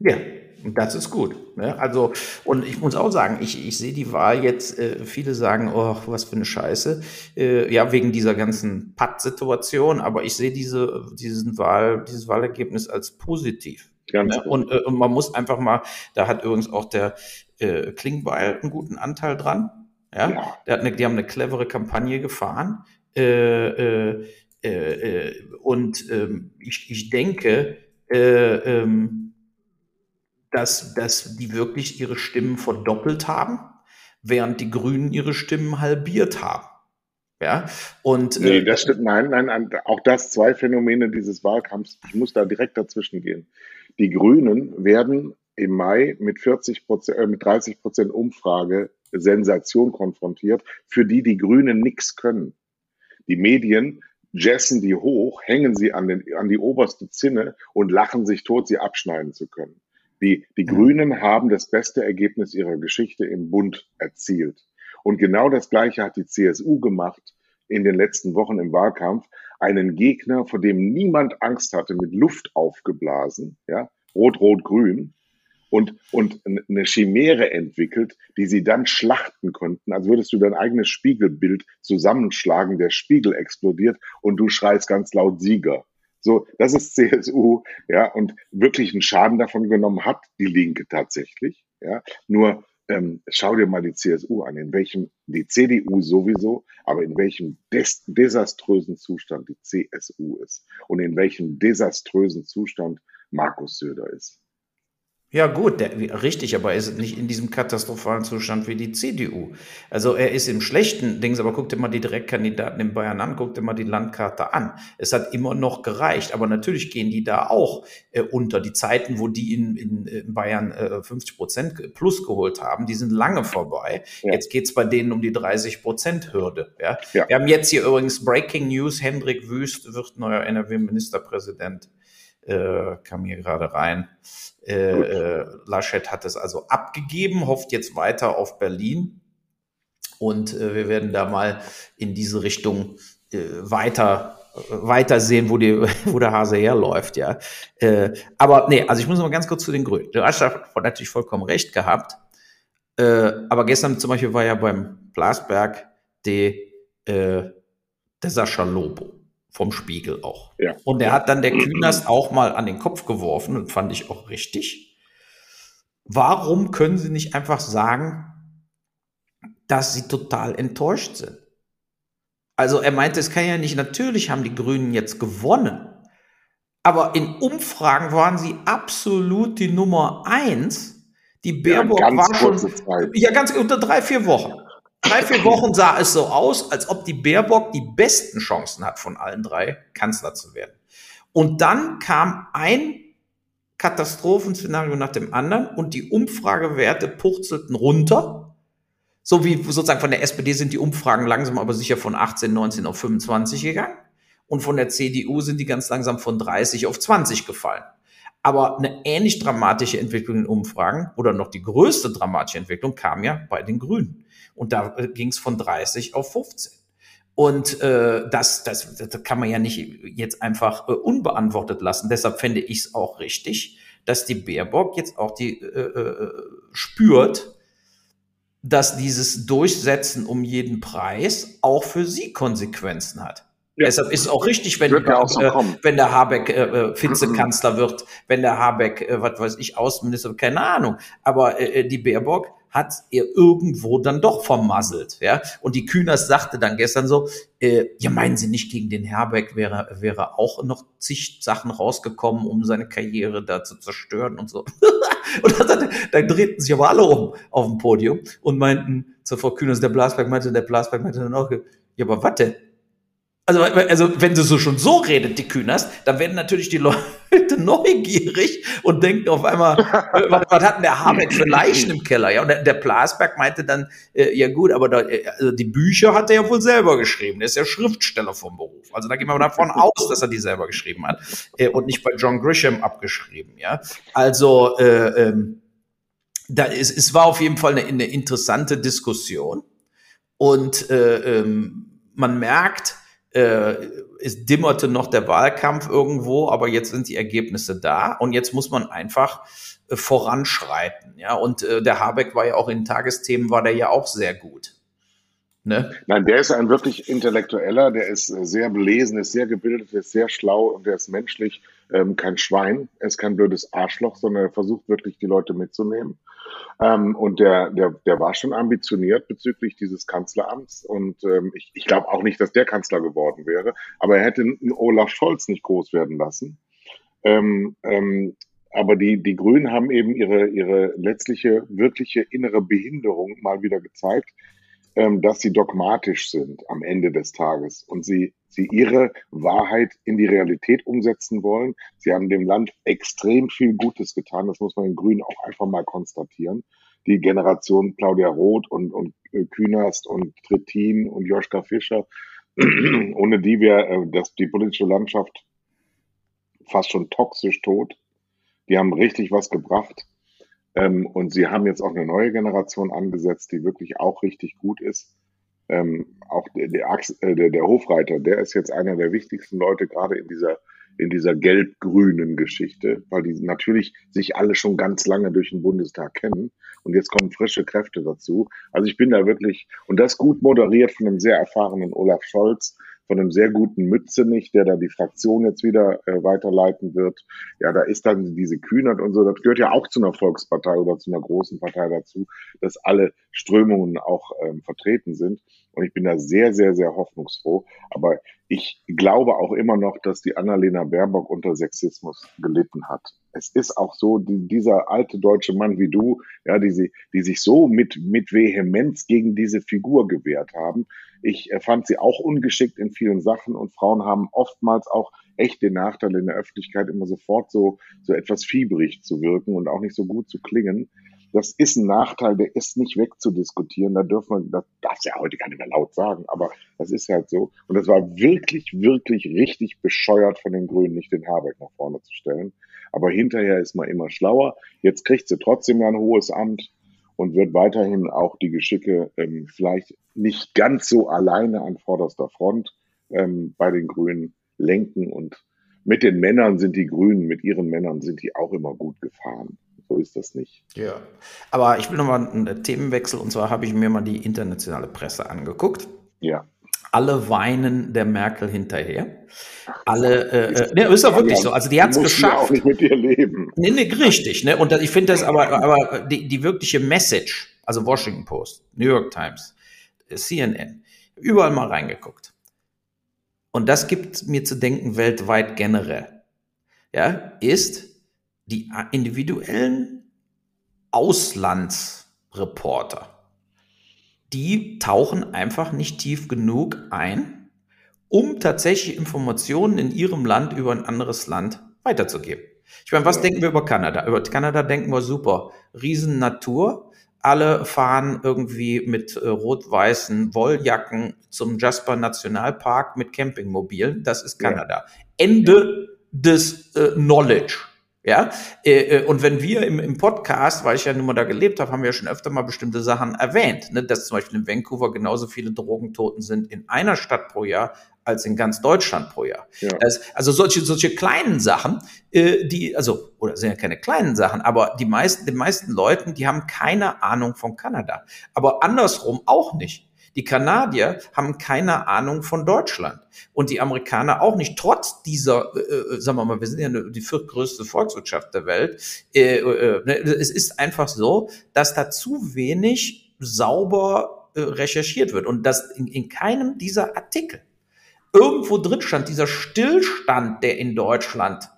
Speaker 3: Ja, das ist gut. Ne? Also, und ich muss auch sagen, ich, ich sehe die Wahl jetzt, äh, viele sagen, oh, was für eine Scheiße, äh, ja, wegen dieser ganzen Patt-Situation, aber ich sehe diese, diesen Wahl, dieses Wahlergebnis als positiv. Ganz ne? und, äh, und man muss einfach mal, da hat übrigens auch der äh, Klingbeil einen guten Anteil dran. Ja, ja. Der hat eine, die haben eine clevere Kampagne gefahren. Äh, äh, äh, und ähm, ich, ich denke, äh, ähm, dass, dass die wirklich ihre Stimmen verdoppelt haben, während die Grünen ihre Stimmen halbiert haben. Ja, und.
Speaker 2: Nee, äh, das stimmt, nein, nein, nein, auch das zwei Phänomene dieses Wahlkampfs. Ich muss da direkt dazwischen gehen. Die Grünen werden im Mai mit 40 Prozent, äh, mit 30 Prozent Umfrage Sensation konfrontiert, für die die Grünen nichts können. Die Medien jessen die hoch, hängen sie an, den, an die oberste Zinne und lachen sich tot, sie abschneiden zu können. Die, die Grünen haben das beste Ergebnis ihrer Geschichte im Bund erzielt. Und genau das Gleiche hat die CSU gemacht in den letzten Wochen im Wahlkampf. Einen Gegner, vor dem niemand Angst hatte, mit Luft aufgeblasen, ja, rot, rot, grün, und, und eine Chimäre entwickelt, die sie dann schlachten konnten, als würdest du dein eigenes Spiegelbild zusammenschlagen, der Spiegel explodiert und du schreist ganz laut Sieger. So, das ist CSU, ja, und wirklich einen Schaden davon genommen hat die Linke tatsächlich, ja. Nur ähm, schau dir mal die CSU an, in welchem, die CDU sowieso, aber in welchem des, desaströsen Zustand die CSU ist und in welchem desaströsen Zustand Markus Söder ist.
Speaker 3: Ja, gut, der, richtig, aber er ist nicht in diesem katastrophalen Zustand wie die CDU. Also er ist im schlechten Dings, aber guck dir mal die Direktkandidaten in Bayern an, guck dir mal die Landkarte an. Es hat immer noch gereicht, aber natürlich gehen die da auch äh, unter. Die Zeiten, wo die in, in, in Bayern äh, 50 Prozent plus geholt haben, die sind lange vorbei. Ja. Jetzt geht's bei denen um die 30 Prozent Hürde. Ja? ja? Wir haben jetzt hier übrigens Breaking News, Hendrik Wüst wird neuer NRW-Ministerpräsident äh, kam hier gerade rein. Äh, äh, Laschet hat es also abgegeben, hofft jetzt weiter auf Berlin. Und äh, wir werden da mal in diese Richtung äh, weiter weiter sehen, wo, die, wo der Hase herläuft, ja. Äh, aber nee, also ich muss mal ganz kurz zu den Grünen. Du hast da natürlich vollkommen recht gehabt. Äh, aber gestern zum Beispiel war ja beim Blasberg die, äh, der Sascha Lobo vom Spiegel auch. Ja. Und er hat dann der Künast auch mal an den Kopf geworfen und fand ich auch richtig. Warum können Sie nicht einfach sagen, dass Sie total enttäuscht sind? Also er meinte, es kann ja nicht, natürlich haben die Grünen jetzt gewonnen, aber in Umfragen waren sie absolut die Nummer eins. Die Baerbock
Speaker 2: ja,
Speaker 3: war schon, Zeit. ja, ganz unter drei, vier Wochen. Drei, vier Wochen sah es so aus, als ob die Baerbock die besten Chancen hat, von allen drei Kanzler zu werden. Und dann kam ein Katastrophenszenario nach dem anderen und die Umfragewerte purzelten runter. So wie sozusagen von der SPD sind die Umfragen langsam aber sicher von 18, 19 auf 25 gegangen. Und von der CDU sind die ganz langsam von 30 auf 20 gefallen. Aber eine ähnlich dramatische Entwicklung in Umfragen oder noch die größte dramatische Entwicklung kam ja bei den Grünen. Und da äh, ging es von 30 auf 15. Und äh, das, das, das kann man ja nicht jetzt einfach äh, unbeantwortet lassen. Deshalb fände ich es auch richtig, dass die Baerbock jetzt auch die äh, äh, spürt, dass dieses Durchsetzen um jeden Preis auch für sie Konsequenzen hat. Ja. Deshalb ist es auch richtig, wenn, die, auch so äh, wenn der Habeck äh, äh Vizekanzler wird, wenn der Habeck, äh, was weiß ich, Außenminister, keine Ahnung. Aber äh, äh die Baerbock hat er irgendwo dann doch vermasselt, ja. Und die Kühners sagte dann gestern so, äh, ja, meinen Sie nicht, gegen den Herbeck wäre, wäre auch noch zig Sachen rausgekommen, um seine Karriere da zu zerstören und so. und dann, dann drehten sich aber alle um auf dem Podium und meinten zur Frau Kühners, der Blasberg meinte, der Blasberg meinte dann auch, ja, aber warte, also, also wenn du so schon so redet, die Kühners, dann werden natürlich die Leute neugierig und denken auf einmal, äh, was, was hat denn der Habeck für Leichen im Keller? Ja, und der, der Blasberg meinte dann, äh, ja gut, aber da, äh, also die Bücher hat er ja wohl selber geschrieben. Der ist ja Schriftsteller vom Beruf. Also da gehen wir davon aus, dass er die selber geschrieben hat äh, und nicht bei John Grisham abgeschrieben. Ja, also äh, ähm, da ist, es war auf jeden Fall eine, eine interessante Diskussion und äh, ähm, man merkt, äh, es dimmerte noch der Wahlkampf irgendwo, aber jetzt sind die Ergebnisse da und jetzt muss man einfach äh, voranschreiten. Ja, und äh, der Habeck war ja auch in Tagesthemen, war der ja auch sehr gut.
Speaker 2: Ne? Nein, der ist ein wirklich intellektueller, der ist äh, sehr belesen, ist sehr gebildet, ist sehr schlau und der ist menschlich ähm, kein Schwein, er ist kein blödes Arschloch, sondern er versucht wirklich die Leute mitzunehmen. Ähm, und der, der, der war schon ambitioniert bezüglich dieses Kanzleramts. Und ähm, ich, ich glaube auch nicht, dass der Kanzler geworden wäre, aber er hätte Olaf Scholz nicht groß werden lassen. Ähm, ähm, aber die, die Grünen haben eben ihre, ihre letztliche, wirkliche innere Behinderung mal wieder gezeigt, ähm, dass sie dogmatisch sind am Ende des Tages und sie, sie ihre Wahrheit in die Realität umsetzen wollen. Sie haben dem Land extrem viel Gutes getan. Das muss man den Grünen auch einfach mal konstatieren. Die Generation Claudia Roth und, und äh, Künast und Trittin und Joschka Fischer, ohne die wir äh, das, die politische Landschaft fast schon toxisch tot. Die haben richtig was gebracht. Ähm, und sie haben jetzt auch eine neue Generation angesetzt, die wirklich auch richtig gut ist. Ähm, auch der, der, äh, der, der Hofreiter, der ist jetzt einer der wichtigsten Leute gerade in dieser in dieser gelb-grünen Geschichte, weil die natürlich sich alle schon ganz lange durch den Bundestag kennen und jetzt kommen frische Kräfte dazu. Also ich bin da wirklich, und das gut moderiert von einem sehr erfahrenen Olaf Scholz, von einem sehr guten Mützenich, der da die Fraktion jetzt wieder äh, weiterleiten wird. Ja, da ist dann diese Kühnert und so. Das gehört ja auch zu einer Volkspartei oder zu einer großen Partei dazu, dass alle Strömungen auch ähm, vertreten sind. Und ich bin da sehr, sehr, sehr hoffnungsfroh. Aber ich glaube auch immer noch, dass die Annalena Baerbock unter Sexismus gelitten hat. Es ist auch so, die, dieser alte deutsche Mann wie du, ja, die, die sich so mit, mit Vehemenz gegen diese Figur gewehrt haben, ich äh, fand sie auch ungeschickt in vielen Sachen und Frauen haben oftmals auch echt den Nachteil in der Öffentlichkeit immer sofort so, so etwas fiebrig zu wirken und auch nicht so gut zu klingen. Das ist ein Nachteil, der ist nicht wegzudiskutieren. Da dürfen wir, das darf ja heute gar nicht mehr laut sagen, aber das ist halt so. Und es war wirklich, wirklich richtig bescheuert von den Grünen, nicht den Habeck nach vorne zu stellen. Aber hinterher ist man immer schlauer. Jetzt kriegt sie trotzdem ein hohes Amt und wird weiterhin auch die Geschicke ähm, vielleicht nicht ganz so alleine an vorderster Front ähm, bei den Grünen lenken. Und mit den Männern sind die Grünen, mit ihren Männern sind die auch immer gut gefahren. So ist das nicht.
Speaker 3: Ja, aber ich will nochmal einen Themenwechsel und zwar habe ich mir mal die internationale Presse angeguckt.
Speaker 2: Ja.
Speaker 3: Alle weinen der Merkel hinterher. Alle, äh, äh, ne, ist doch wirklich so. Also die hat es geschafft.
Speaker 2: auch nicht mit ihr leben.
Speaker 3: Nee, nee, richtig. Ne? Und ich finde das aber, aber die, die wirkliche Message, also Washington Post, New York Times, CNN, überall mal reingeguckt. Und das gibt mir zu denken weltweit generell. Ja, ist die individuellen Auslandsreporter, die tauchen einfach nicht tief genug ein, um tatsächlich Informationen in ihrem Land über ein anderes Land weiterzugeben. Ich meine, was ja. denken wir über Kanada? Über Kanada denken wir super. Riesennatur. Alle fahren irgendwie mit äh, rot-weißen Wolljacken zum Jasper Nationalpark mit Campingmobilen. Das ist Kanada. Ja. Ende des äh, Knowledge. Ja, äh, äh, und wenn wir im, im Podcast, weil ich ja nun mal da gelebt habe, haben wir ja schon öfter mal bestimmte Sachen erwähnt, ne? dass zum Beispiel in Vancouver genauso viele Drogentoten sind in einer Stadt pro Jahr als in ganz Deutschland pro Jahr. Ja. Das, also solche, solche kleinen Sachen, äh, die, also, oder sind ja keine kleinen Sachen, aber die meisten, den meisten Leuten, die haben keine Ahnung von Kanada. Aber andersrum auch nicht. Die Kanadier haben keine Ahnung von Deutschland und die Amerikaner auch nicht. Trotz dieser, äh, äh sagen wir mal, wir sind ja die viertgrößte Volkswirtschaft der Welt. Äh, äh, ne, es ist einfach so, dass da zu wenig sauber äh, recherchiert wird und dass in, in keinem dieser Artikel irgendwo drin stand, dieser Stillstand, der in Deutschland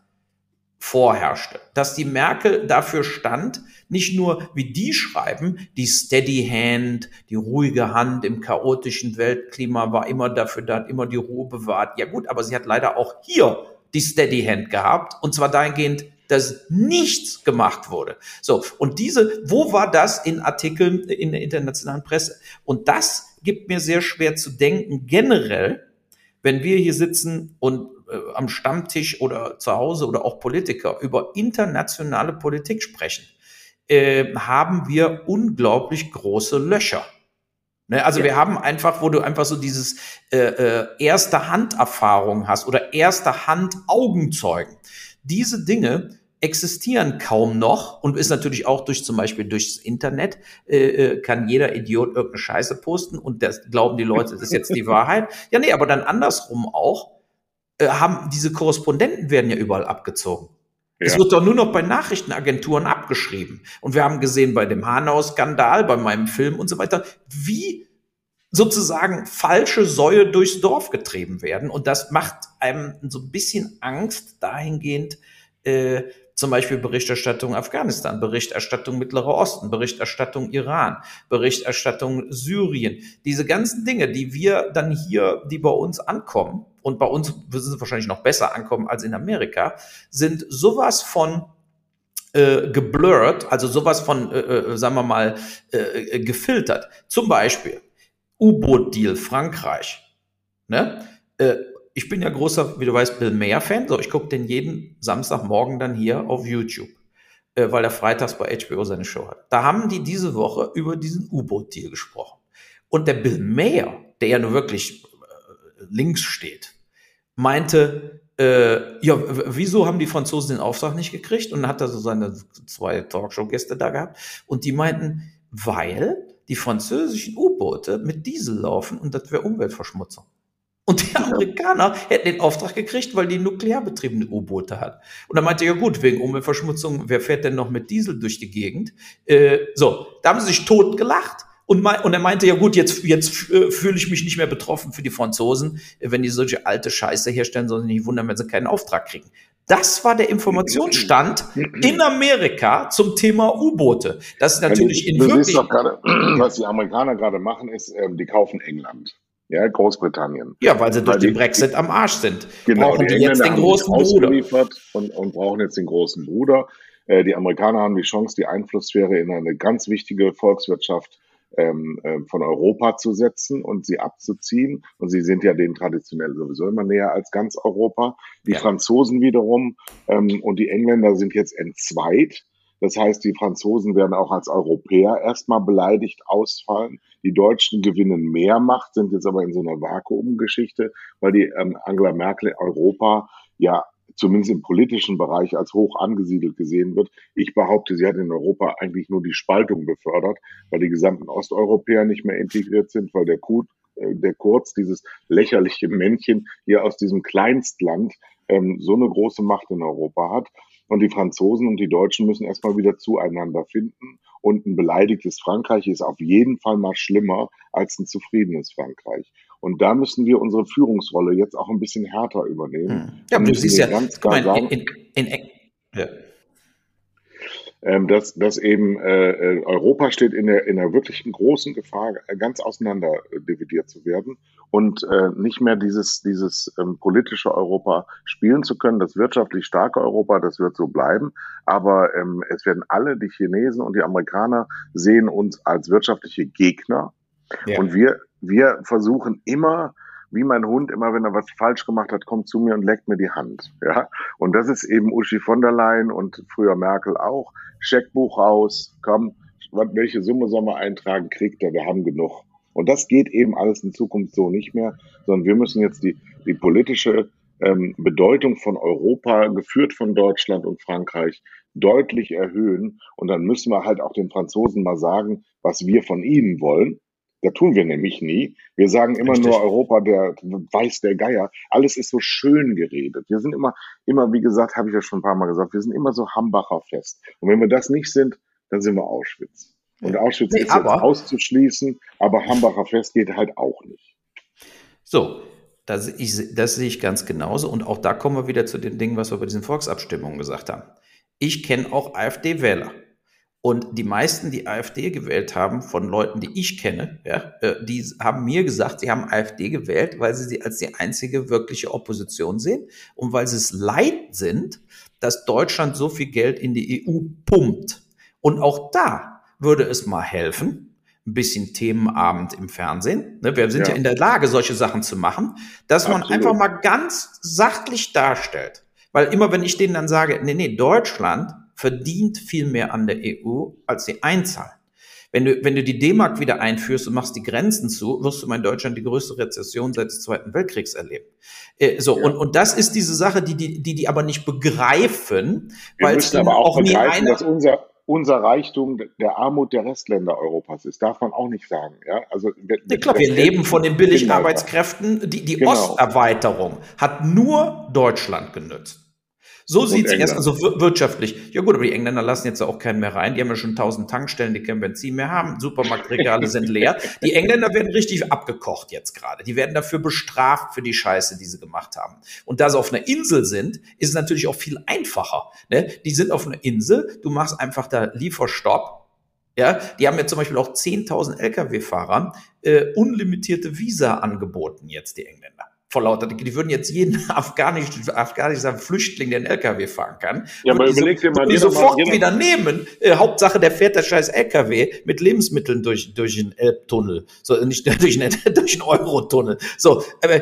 Speaker 3: vorherrschte, dass die Merkel dafür stand, nicht nur, wie die schreiben, die Steady Hand, die ruhige Hand im chaotischen Weltklima war immer dafür da, hat immer die Ruhe bewahrt. Ja gut, aber sie hat leider auch hier die Steady Hand gehabt und zwar dahingehend, dass nichts gemacht wurde. So, und diese, wo war das in Artikeln in der internationalen Presse? Und das gibt mir sehr schwer zu denken, generell, wenn wir hier sitzen und äh, am Stammtisch oder zu Hause oder auch Politiker über internationale Politik sprechen, äh, haben wir unglaublich große Löcher. Ne? Also ja. wir haben einfach, wo du einfach so dieses äh, äh, erste Hand-Erfahrung hast oder erste Hand Augenzeugen. Diese Dinge existieren kaum noch und ist natürlich auch durch zum Beispiel durchs Internet äh, äh, kann jeder Idiot irgendeine Scheiße posten und das glauben die Leute, das ist jetzt die Wahrheit. Ja, nee, aber dann andersrum auch äh, haben diese Korrespondenten werden ja überall abgezogen. Ja. Es wird doch nur noch bei Nachrichtenagenturen abgeschrieben. Und wir haben gesehen bei dem Hanau-Skandal, bei meinem Film und so weiter, wie sozusagen falsche Säue durchs Dorf getrieben werden. Und das macht einem so ein bisschen Angst dahingehend, äh, zum Beispiel Berichterstattung Afghanistan, Berichterstattung Mittlerer Osten, Berichterstattung Iran, Berichterstattung Syrien. Diese ganzen Dinge, die wir dann hier, die bei uns ankommen, und bei uns würden sie wahrscheinlich noch besser ankommen als in Amerika, sind sowas von äh, geblurrt, also sowas von, äh, äh sagen wir mal, äh, gefiltert. Zum Beispiel U-Boot-Deal Frankreich. Ne? Äh, ich bin ja großer, wie du weißt, Bill Mayer-Fan. So, ich gucke den jeden Samstagmorgen dann hier auf YouTube, äh, weil er freitags bei HBO seine Show hat. Da haben die diese Woche über diesen U-Boot-Deal gesprochen. Und der Bill Mayer, der ja nur wirklich äh, links steht, meinte, äh, ja, wieso haben die Franzosen den Auftrag nicht gekriegt? Und dann hat er so seine zwei Talkshow-Gäste da gehabt. Und die meinten, weil die französischen U-Boote mit Diesel laufen und das wäre Umweltverschmutzung. Und die Amerikaner hätten den Auftrag gekriegt, weil die nuklearbetriebene U-Boote hat. Und dann meinte er, ja gut, wegen Umweltverschmutzung, wer fährt denn noch mit Diesel durch die Gegend? Äh, so, da haben sie sich tot gelacht. Und, und er meinte, ja gut, jetzt, jetzt äh, fühle ich mich nicht mehr betroffen für die Franzosen, wenn die solche alte Scheiße herstellen, sondern nicht wundern, wenn sie keinen Auftrag kriegen. Das war der Informationsstand in Amerika zum Thema U-Boote. Das ist natürlich
Speaker 2: in du siehst doch gerade, was die Amerikaner gerade machen, ist, ähm, die kaufen England ja, Großbritannien.
Speaker 3: Ja, weil sie durch weil den Brexit am Arsch sind. Genau, brauchen die, die jetzt den großen Bruder.
Speaker 2: Und, und brauchen jetzt den großen Bruder. Äh, die Amerikaner haben die Chance, die Einflusssphäre in eine ganz wichtige Volkswirtschaft ähm, äh, von Europa zu setzen und sie abzuziehen. Und sie sind ja denen traditionell sowieso immer näher als ganz Europa. Die ja. Franzosen wiederum ähm, und die Engländer sind jetzt entzweit. Das heißt, die Franzosen werden auch als Europäer erstmal beleidigt ausfallen. Die Deutschen gewinnen mehr Macht, sind jetzt aber in so einer Vakuumgeschichte, weil die ähm, Angela Merkel Europa ja zumindest im politischen Bereich als hoch angesiedelt gesehen wird. Ich behaupte, sie hat in Europa eigentlich nur die Spaltung befördert, weil die gesamten Osteuropäer nicht mehr integriert sind, weil der, Kut, äh, der Kurz, dieses lächerliche Männchen hier aus diesem Kleinstland, ähm, so eine große Macht in Europa hat. Und die Franzosen und die Deutschen müssen erstmal wieder zueinander finden. Und ein beleidigtes Frankreich ist auf jeden Fall mal schlimmer als ein zufriedenes Frankreich. Und da müssen wir unsere Führungsrolle jetzt auch ein bisschen härter übernehmen. Hm.
Speaker 3: Ja, du siehst ja ganz klar sagen, in, in, in, ja.
Speaker 2: Ähm, dass, dass eben äh, äh, Europa steht in der, in der wirklichen großen Gefahr, äh, ganz auseinander dividiert zu werden und äh, nicht mehr dieses, dieses ähm, politische Europa spielen zu können. Das wirtschaftlich starke Europa, das wird so bleiben. Aber ähm, es werden alle, die Chinesen und die Amerikaner, sehen uns als wirtschaftliche Gegner. Ja. Und wir, wir versuchen immer, wie mein Hund immer, wenn er was falsch gemacht hat, kommt zu mir und leckt mir die Hand. Ja, und das ist eben Uschi von der Leyen und früher Merkel auch. Scheckbuch raus, komm, welche Summe soll man eintragen, kriegt er, wir haben genug. Und das geht eben alles in Zukunft so nicht mehr, sondern wir müssen jetzt die, die politische ähm, Bedeutung von Europa, geführt von Deutschland und Frankreich, deutlich erhöhen. Und dann müssen wir halt auch den Franzosen mal sagen, was wir von ihnen wollen. Da tun wir nämlich nie. Wir sagen immer Richtig. nur Europa, der weiß der Geier. Alles ist so schön geredet. Wir sind immer, immer, wie gesagt, habe ich ja schon ein paar Mal gesagt, wir sind immer so Hambacher fest. Und wenn wir das nicht sind, dann sind wir Auschwitz. Und Auschwitz nee, ist aber, jetzt auszuschließen, aber Hambacher Fest geht halt auch nicht.
Speaker 3: So, das, ich, das sehe ich ganz genauso. Und auch da kommen wir wieder zu den Dingen, was wir bei diesen Volksabstimmungen gesagt haben. Ich kenne auch AfD-Wähler. Und die meisten, die AfD gewählt haben, von Leuten, die ich kenne, ja, äh, die haben mir gesagt, sie haben AfD gewählt, weil sie sie als die einzige wirkliche Opposition sehen und weil sie es leid sind, dass Deutschland so viel Geld in die EU pumpt. Und auch da würde es mal helfen, ein bisschen Themenabend im Fernsehen. Ne, wir sind ja. ja in der Lage, solche Sachen zu machen, dass Absolut. man einfach mal ganz sachlich darstellt. Weil immer, wenn ich denen dann sage, nee, nee, Deutschland verdient viel mehr an der EU, als sie einzahlen. Wenn du, wenn du die D-Mark wieder einführst und machst die Grenzen zu, wirst du in Deutschland die größte Rezession seit des Zweiten Weltkriegs erleben. Äh, so, ja. und, und das ist diese Sache, die die, die, die aber nicht begreifen,
Speaker 2: weil es aber auch, auch nie einer, unser, Reichtum der Armut der Restländer Europas ist. Darf man auch nicht sagen. Ja, also,
Speaker 3: ja, klar, wir leben von den billigen Arbeitskräften. Die, die genau. Osterweiterung hat nur Deutschland genützt. So sieht es erst also wirtschaftlich. Ja gut, aber die Engländer lassen jetzt auch keinen mehr rein. Die haben ja schon tausend Tankstellen, die kein Benzin mehr haben. Supermarktregale sind leer. Die Engländer werden richtig abgekocht jetzt gerade. Die werden dafür bestraft für die Scheiße, die sie gemacht haben. Und da sie auf einer Insel sind, ist es natürlich auch viel einfacher. Ne? Die sind auf einer Insel. Du machst einfach da Lieferstopp. Ja, die haben ja zum Beispiel auch 10.000 Lkw-Fahrern äh, unlimitierte Visa angeboten jetzt, die Engländer vor lauter, die würden jetzt jeden Afghanisch, afghanischen Flüchtling, der einen LKW fahren kann,
Speaker 2: ja, aber überleg dir mal,
Speaker 3: die sofort mal, wieder nehmen. Äh, Hauptsache, der fährt der scheiß LKW mit Lebensmitteln durch, durch den Elbtunnel. So, nicht durch den, durch den Eurotunnel. So, aber,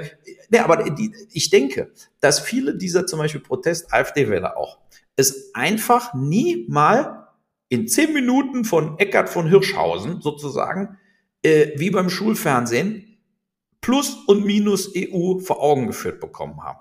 Speaker 3: ne, aber die, ich denke, dass viele dieser zum Beispiel Protest-AfD-Wähler auch es einfach nie mal in zehn Minuten von Eckart von Hirschhausen sozusagen, äh, wie beim Schulfernsehen, Plus und Minus EU vor Augen geführt bekommen haben.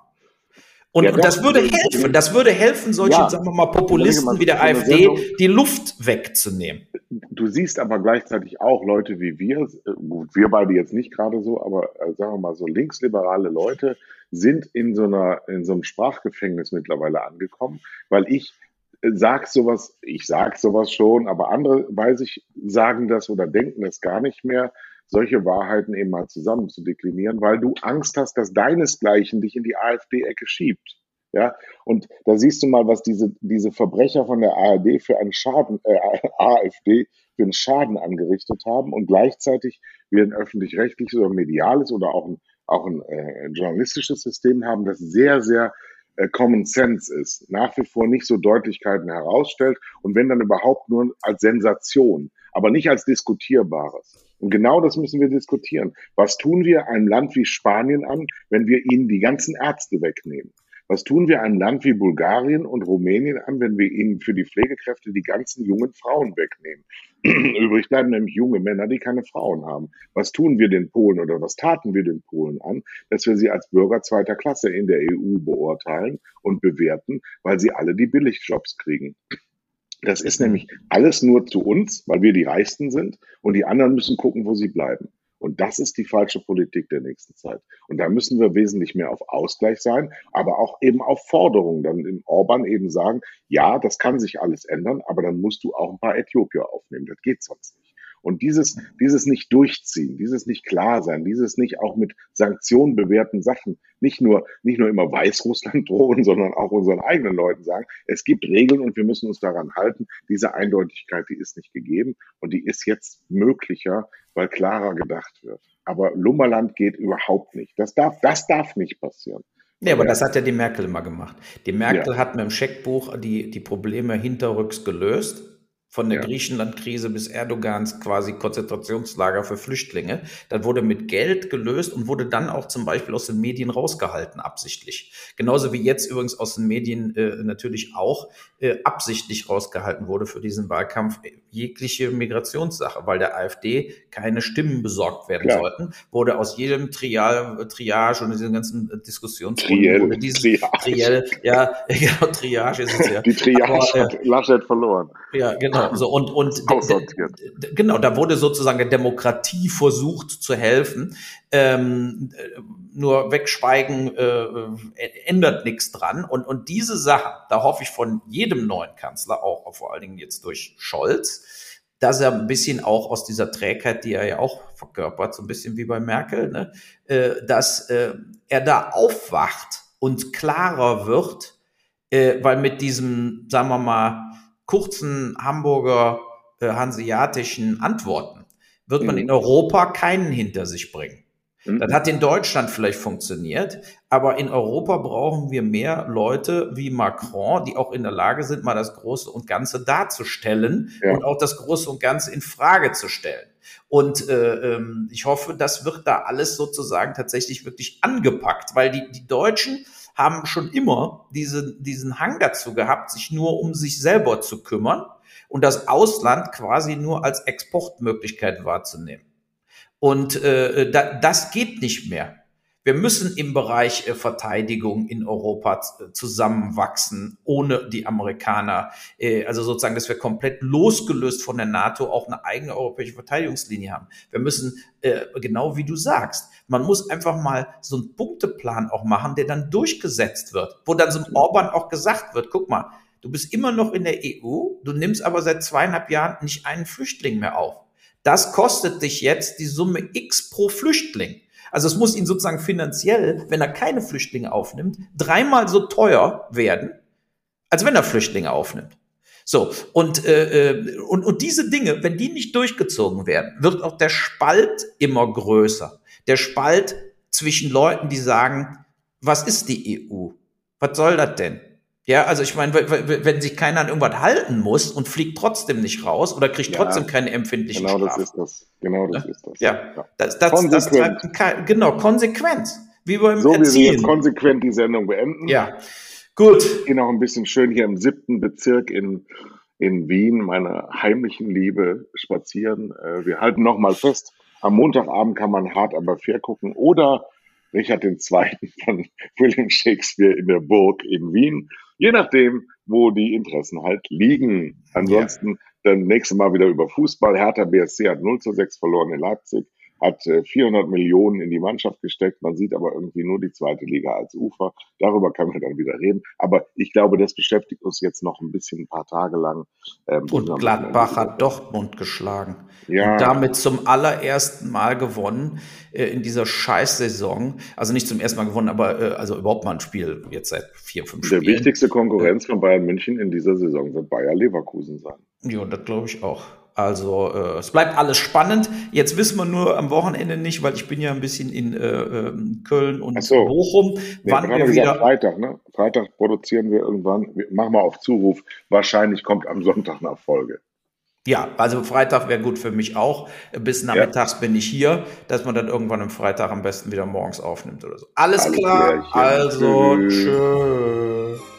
Speaker 3: Und, ja, und das, würde helfen, das würde helfen, solchen, ja, sagen wir mal, Populisten wie der AfD die Luft wegzunehmen.
Speaker 2: Du siehst aber gleichzeitig auch Leute wie wir, gut, wir beide jetzt nicht gerade so, aber äh, sagen wir mal so linksliberale Leute sind in so einer, in so einem Sprachgefängnis mittlerweile angekommen, weil ich äh, sag sowas, ich sag sowas schon, aber andere, weiß ich, sagen das oder denken das gar nicht mehr solche Wahrheiten eben mal zusammen zu deklinieren, weil du Angst hast, dass deinesgleichen dich in die AfD-Ecke schiebt. Ja, und da siehst du mal, was diese, diese Verbrecher von der ARD für einen Schaden, äh, AfD für einen Schaden angerichtet haben und gleichzeitig wir ein öffentlich-rechtliches oder mediales oder auch ein, auch ein äh, journalistisches System haben, das sehr, sehr Common Sense ist, nach wie vor nicht so Deutlichkeiten herausstellt und wenn dann überhaupt nur als Sensation, aber nicht als diskutierbares. Und genau das müssen wir diskutieren. Was tun wir einem Land wie Spanien an, wenn wir ihnen die ganzen Ärzte wegnehmen? Was tun wir einem Land wie Bulgarien und Rumänien an, wenn wir ihnen für die Pflegekräfte die ganzen jungen Frauen wegnehmen? Übrig bleiben nämlich junge Männer, die keine Frauen haben. Was tun wir den Polen oder was taten wir den Polen an, dass wir sie als Bürger zweiter Klasse in der EU beurteilen und bewerten, weil sie alle die Billigjobs kriegen? Das ist nämlich alles nur zu uns, weil wir die Reichsten sind und die anderen müssen gucken, wo sie bleiben. Und das ist die falsche Politik der nächsten Zeit. Und da müssen wir wesentlich mehr auf Ausgleich sein, aber auch eben auf Forderungen. Dann in Orban eben sagen, ja, das kann sich alles ändern, aber dann musst du auch ein paar Äthiopier aufnehmen. Das geht sonst nicht. Und dieses, dieses nicht durchziehen, dieses nicht klar sein, dieses nicht auch mit Sanktionen bewerten Sachen, nicht nur, nicht nur immer Weißrussland drohen, sondern auch unseren eigenen Leuten sagen, es gibt Regeln und wir müssen uns daran halten. Diese Eindeutigkeit, die ist nicht gegeben und die ist jetzt möglicher, weil klarer gedacht wird. Aber Lummerland geht überhaupt nicht. Das darf, das darf nicht passieren.
Speaker 3: Ja, aber das hat ja die Merkel immer gemacht. Die Merkel ja. hat mit dem Scheckbuch die, die Probleme hinterrücks gelöst von der ja. Griechenland-Krise bis Erdogans quasi Konzentrationslager für Flüchtlinge. Das wurde mit Geld gelöst und wurde dann auch zum Beispiel aus den Medien rausgehalten, absichtlich. Genauso wie jetzt übrigens aus den Medien äh, natürlich auch äh, absichtlich rausgehalten wurde für diesen Wahlkampf jegliche Migrationssache, weil der AfD keine Stimmen besorgt werden Klar. sollten, wurde aus jedem Trial, Triage und diesen ganzen Diskussionsrunden wurde dieses Triage. Triell, ja, genau, Triage ist es ja.
Speaker 2: Die Triage Aber, äh, hat Laschet verloren.
Speaker 3: Ja, genau. So, und, und genau, da wurde sozusagen der Demokratie versucht zu helfen. Ähm, nur wegschweigen äh, ändert nichts dran. Und, und diese Sachen, da hoffe ich von jedem neuen Kanzler, auch vor allen Dingen jetzt durch Scholz, dass er ein bisschen auch aus dieser Trägheit, die er ja auch verkörpert, so ein bisschen wie bei Merkel, ne, äh, dass äh, er da aufwacht und klarer wird, äh, weil mit diesem, sagen wir mal, kurzen Hamburger äh, hanseatischen Antworten wird man mhm. in Europa keinen hinter sich bringen. Mhm. Das hat in Deutschland vielleicht funktioniert, aber in Europa brauchen wir mehr Leute wie Macron, die auch in der Lage sind, mal das Große und Ganze darzustellen ja. und auch das Große und Ganze in Frage zu stellen. Und äh, ähm, ich hoffe, das wird da alles sozusagen tatsächlich wirklich angepackt, weil die, die Deutschen haben schon immer diese, diesen Hang dazu gehabt, sich nur um sich selber zu kümmern und das Ausland quasi nur als Exportmöglichkeit wahrzunehmen. Und äh, da, das geht nicht mehr. Wir müssen im Bereich äh, Verteidigung in Europa äh, zusammenwachsen, ohne die Amerikaner. Äh, also sozusagen, dass wir komplett losgelöst von der NATO auch eine eigene europäische Verteidigungslinie haben. Wir müssen, äh, genau wie du sagst, man muss einfach mal so einen Punkteplan auch machen, der dann durchgesetzt wird, wo dann so ein Orban auch gesagt wird, guck mal, du bist immer noch in der EU, du nimmst aber seit zweieinhalb Jahren nicht einen Flüchtling mehr auf. Das kostet dich jetzt die Summe X pro Flüchtling. Also es muss ihn sozusagen finanziell, wenn er keine Flüchtlinge aufnimmt, dreimal so teuer werden, als wenn er Flüchtlinge aufnimmt. So, und, äh, äh, und, und diese Dinge, wenn die nicht durchgezogen werden, wird auch der Spalt immer größer. Der Spalt zwischen Leuten, die sagen, was ist die EU? Was soll das denn? Ja, also ich meine, wenn sich keiner an irgendwas halten muss und fliegt trotzdem nicht raus oder kriegt ja, trotzdem keine empfindlichen
Speaker 2: Genau Strafen. das ist das. Genau das ist das.
Speaker 3: Ja, ja. Das, das. Das, genau, Konsequenz. Wie beim
Speaker 2: so Erziehen. wir jetzt konsequent die Sendung beenden.
Speaker 3: Ja, gut.
Speaker 2: Ich gehe noch ein bisschen schön hier im siebten Bezirk in, in Wien, meine heimlichen Liebe, spazieren. Äh, wir halten noch mal fest, am Montagabend kann man hart aber fair gucken oder Richard II. von William Shakespeare in der Burg in Wien Je nachdem, wo die Interessen halt liegen. Ansonsten ja. dann nächstes Mal wieder über Fußball. Hertha BSC hat 0 zu 6 verloren in Leipzig hat 400 äh, Millionen in die Mannschaft gesteckt. Man sieht aber irgendwie nur die zweite Liga als Ufer. Darüber können wir dann wieder reden. Aber ich glaube, das beschäftigt uns jetzt noch ein bisschen, ein paar Tage lang.
Speaker 3: Ähm, und Gladbach hat Dortmund geschlagen. Ja. Und damit zum allerersten Mal gewonnen äh, in dieser Scheißsaison. Also nicht zum ersten Mal gewonnen, aber äh, also überhaupt mal ein Spiel jetzt seit vier, fünf
Speaker 2: Spielen. Der wichtigste Konkurrenz von Bayern München in dieser Saison wird Bayer Leverkusen sein.
Speaker 3: Ja, das glaube ich auch. Also äh, es bleibt alles spannend. Jetzt wissen wir nur am Wochenende nicht, weil ich bin ja ein bisschen in äh, ähm, Köln und so. Bochum.
Speaker 2: Nee, wann wir wieder Freitag, ne? Freitag produzieren wir irgendwann. Machen wir auf Zuruf. Wahrscheinlich kommt am Sonntag eine Folge.
Speaker 3: Ja, also Freitag wäre gut für mich auch. Bis nachmittags ja. bin ich hier, dass man dann irgendwann am Freitag am besten wieder morgens aufnimmt oder so. Alles, Alles klar. Klärchen. Also tschüss.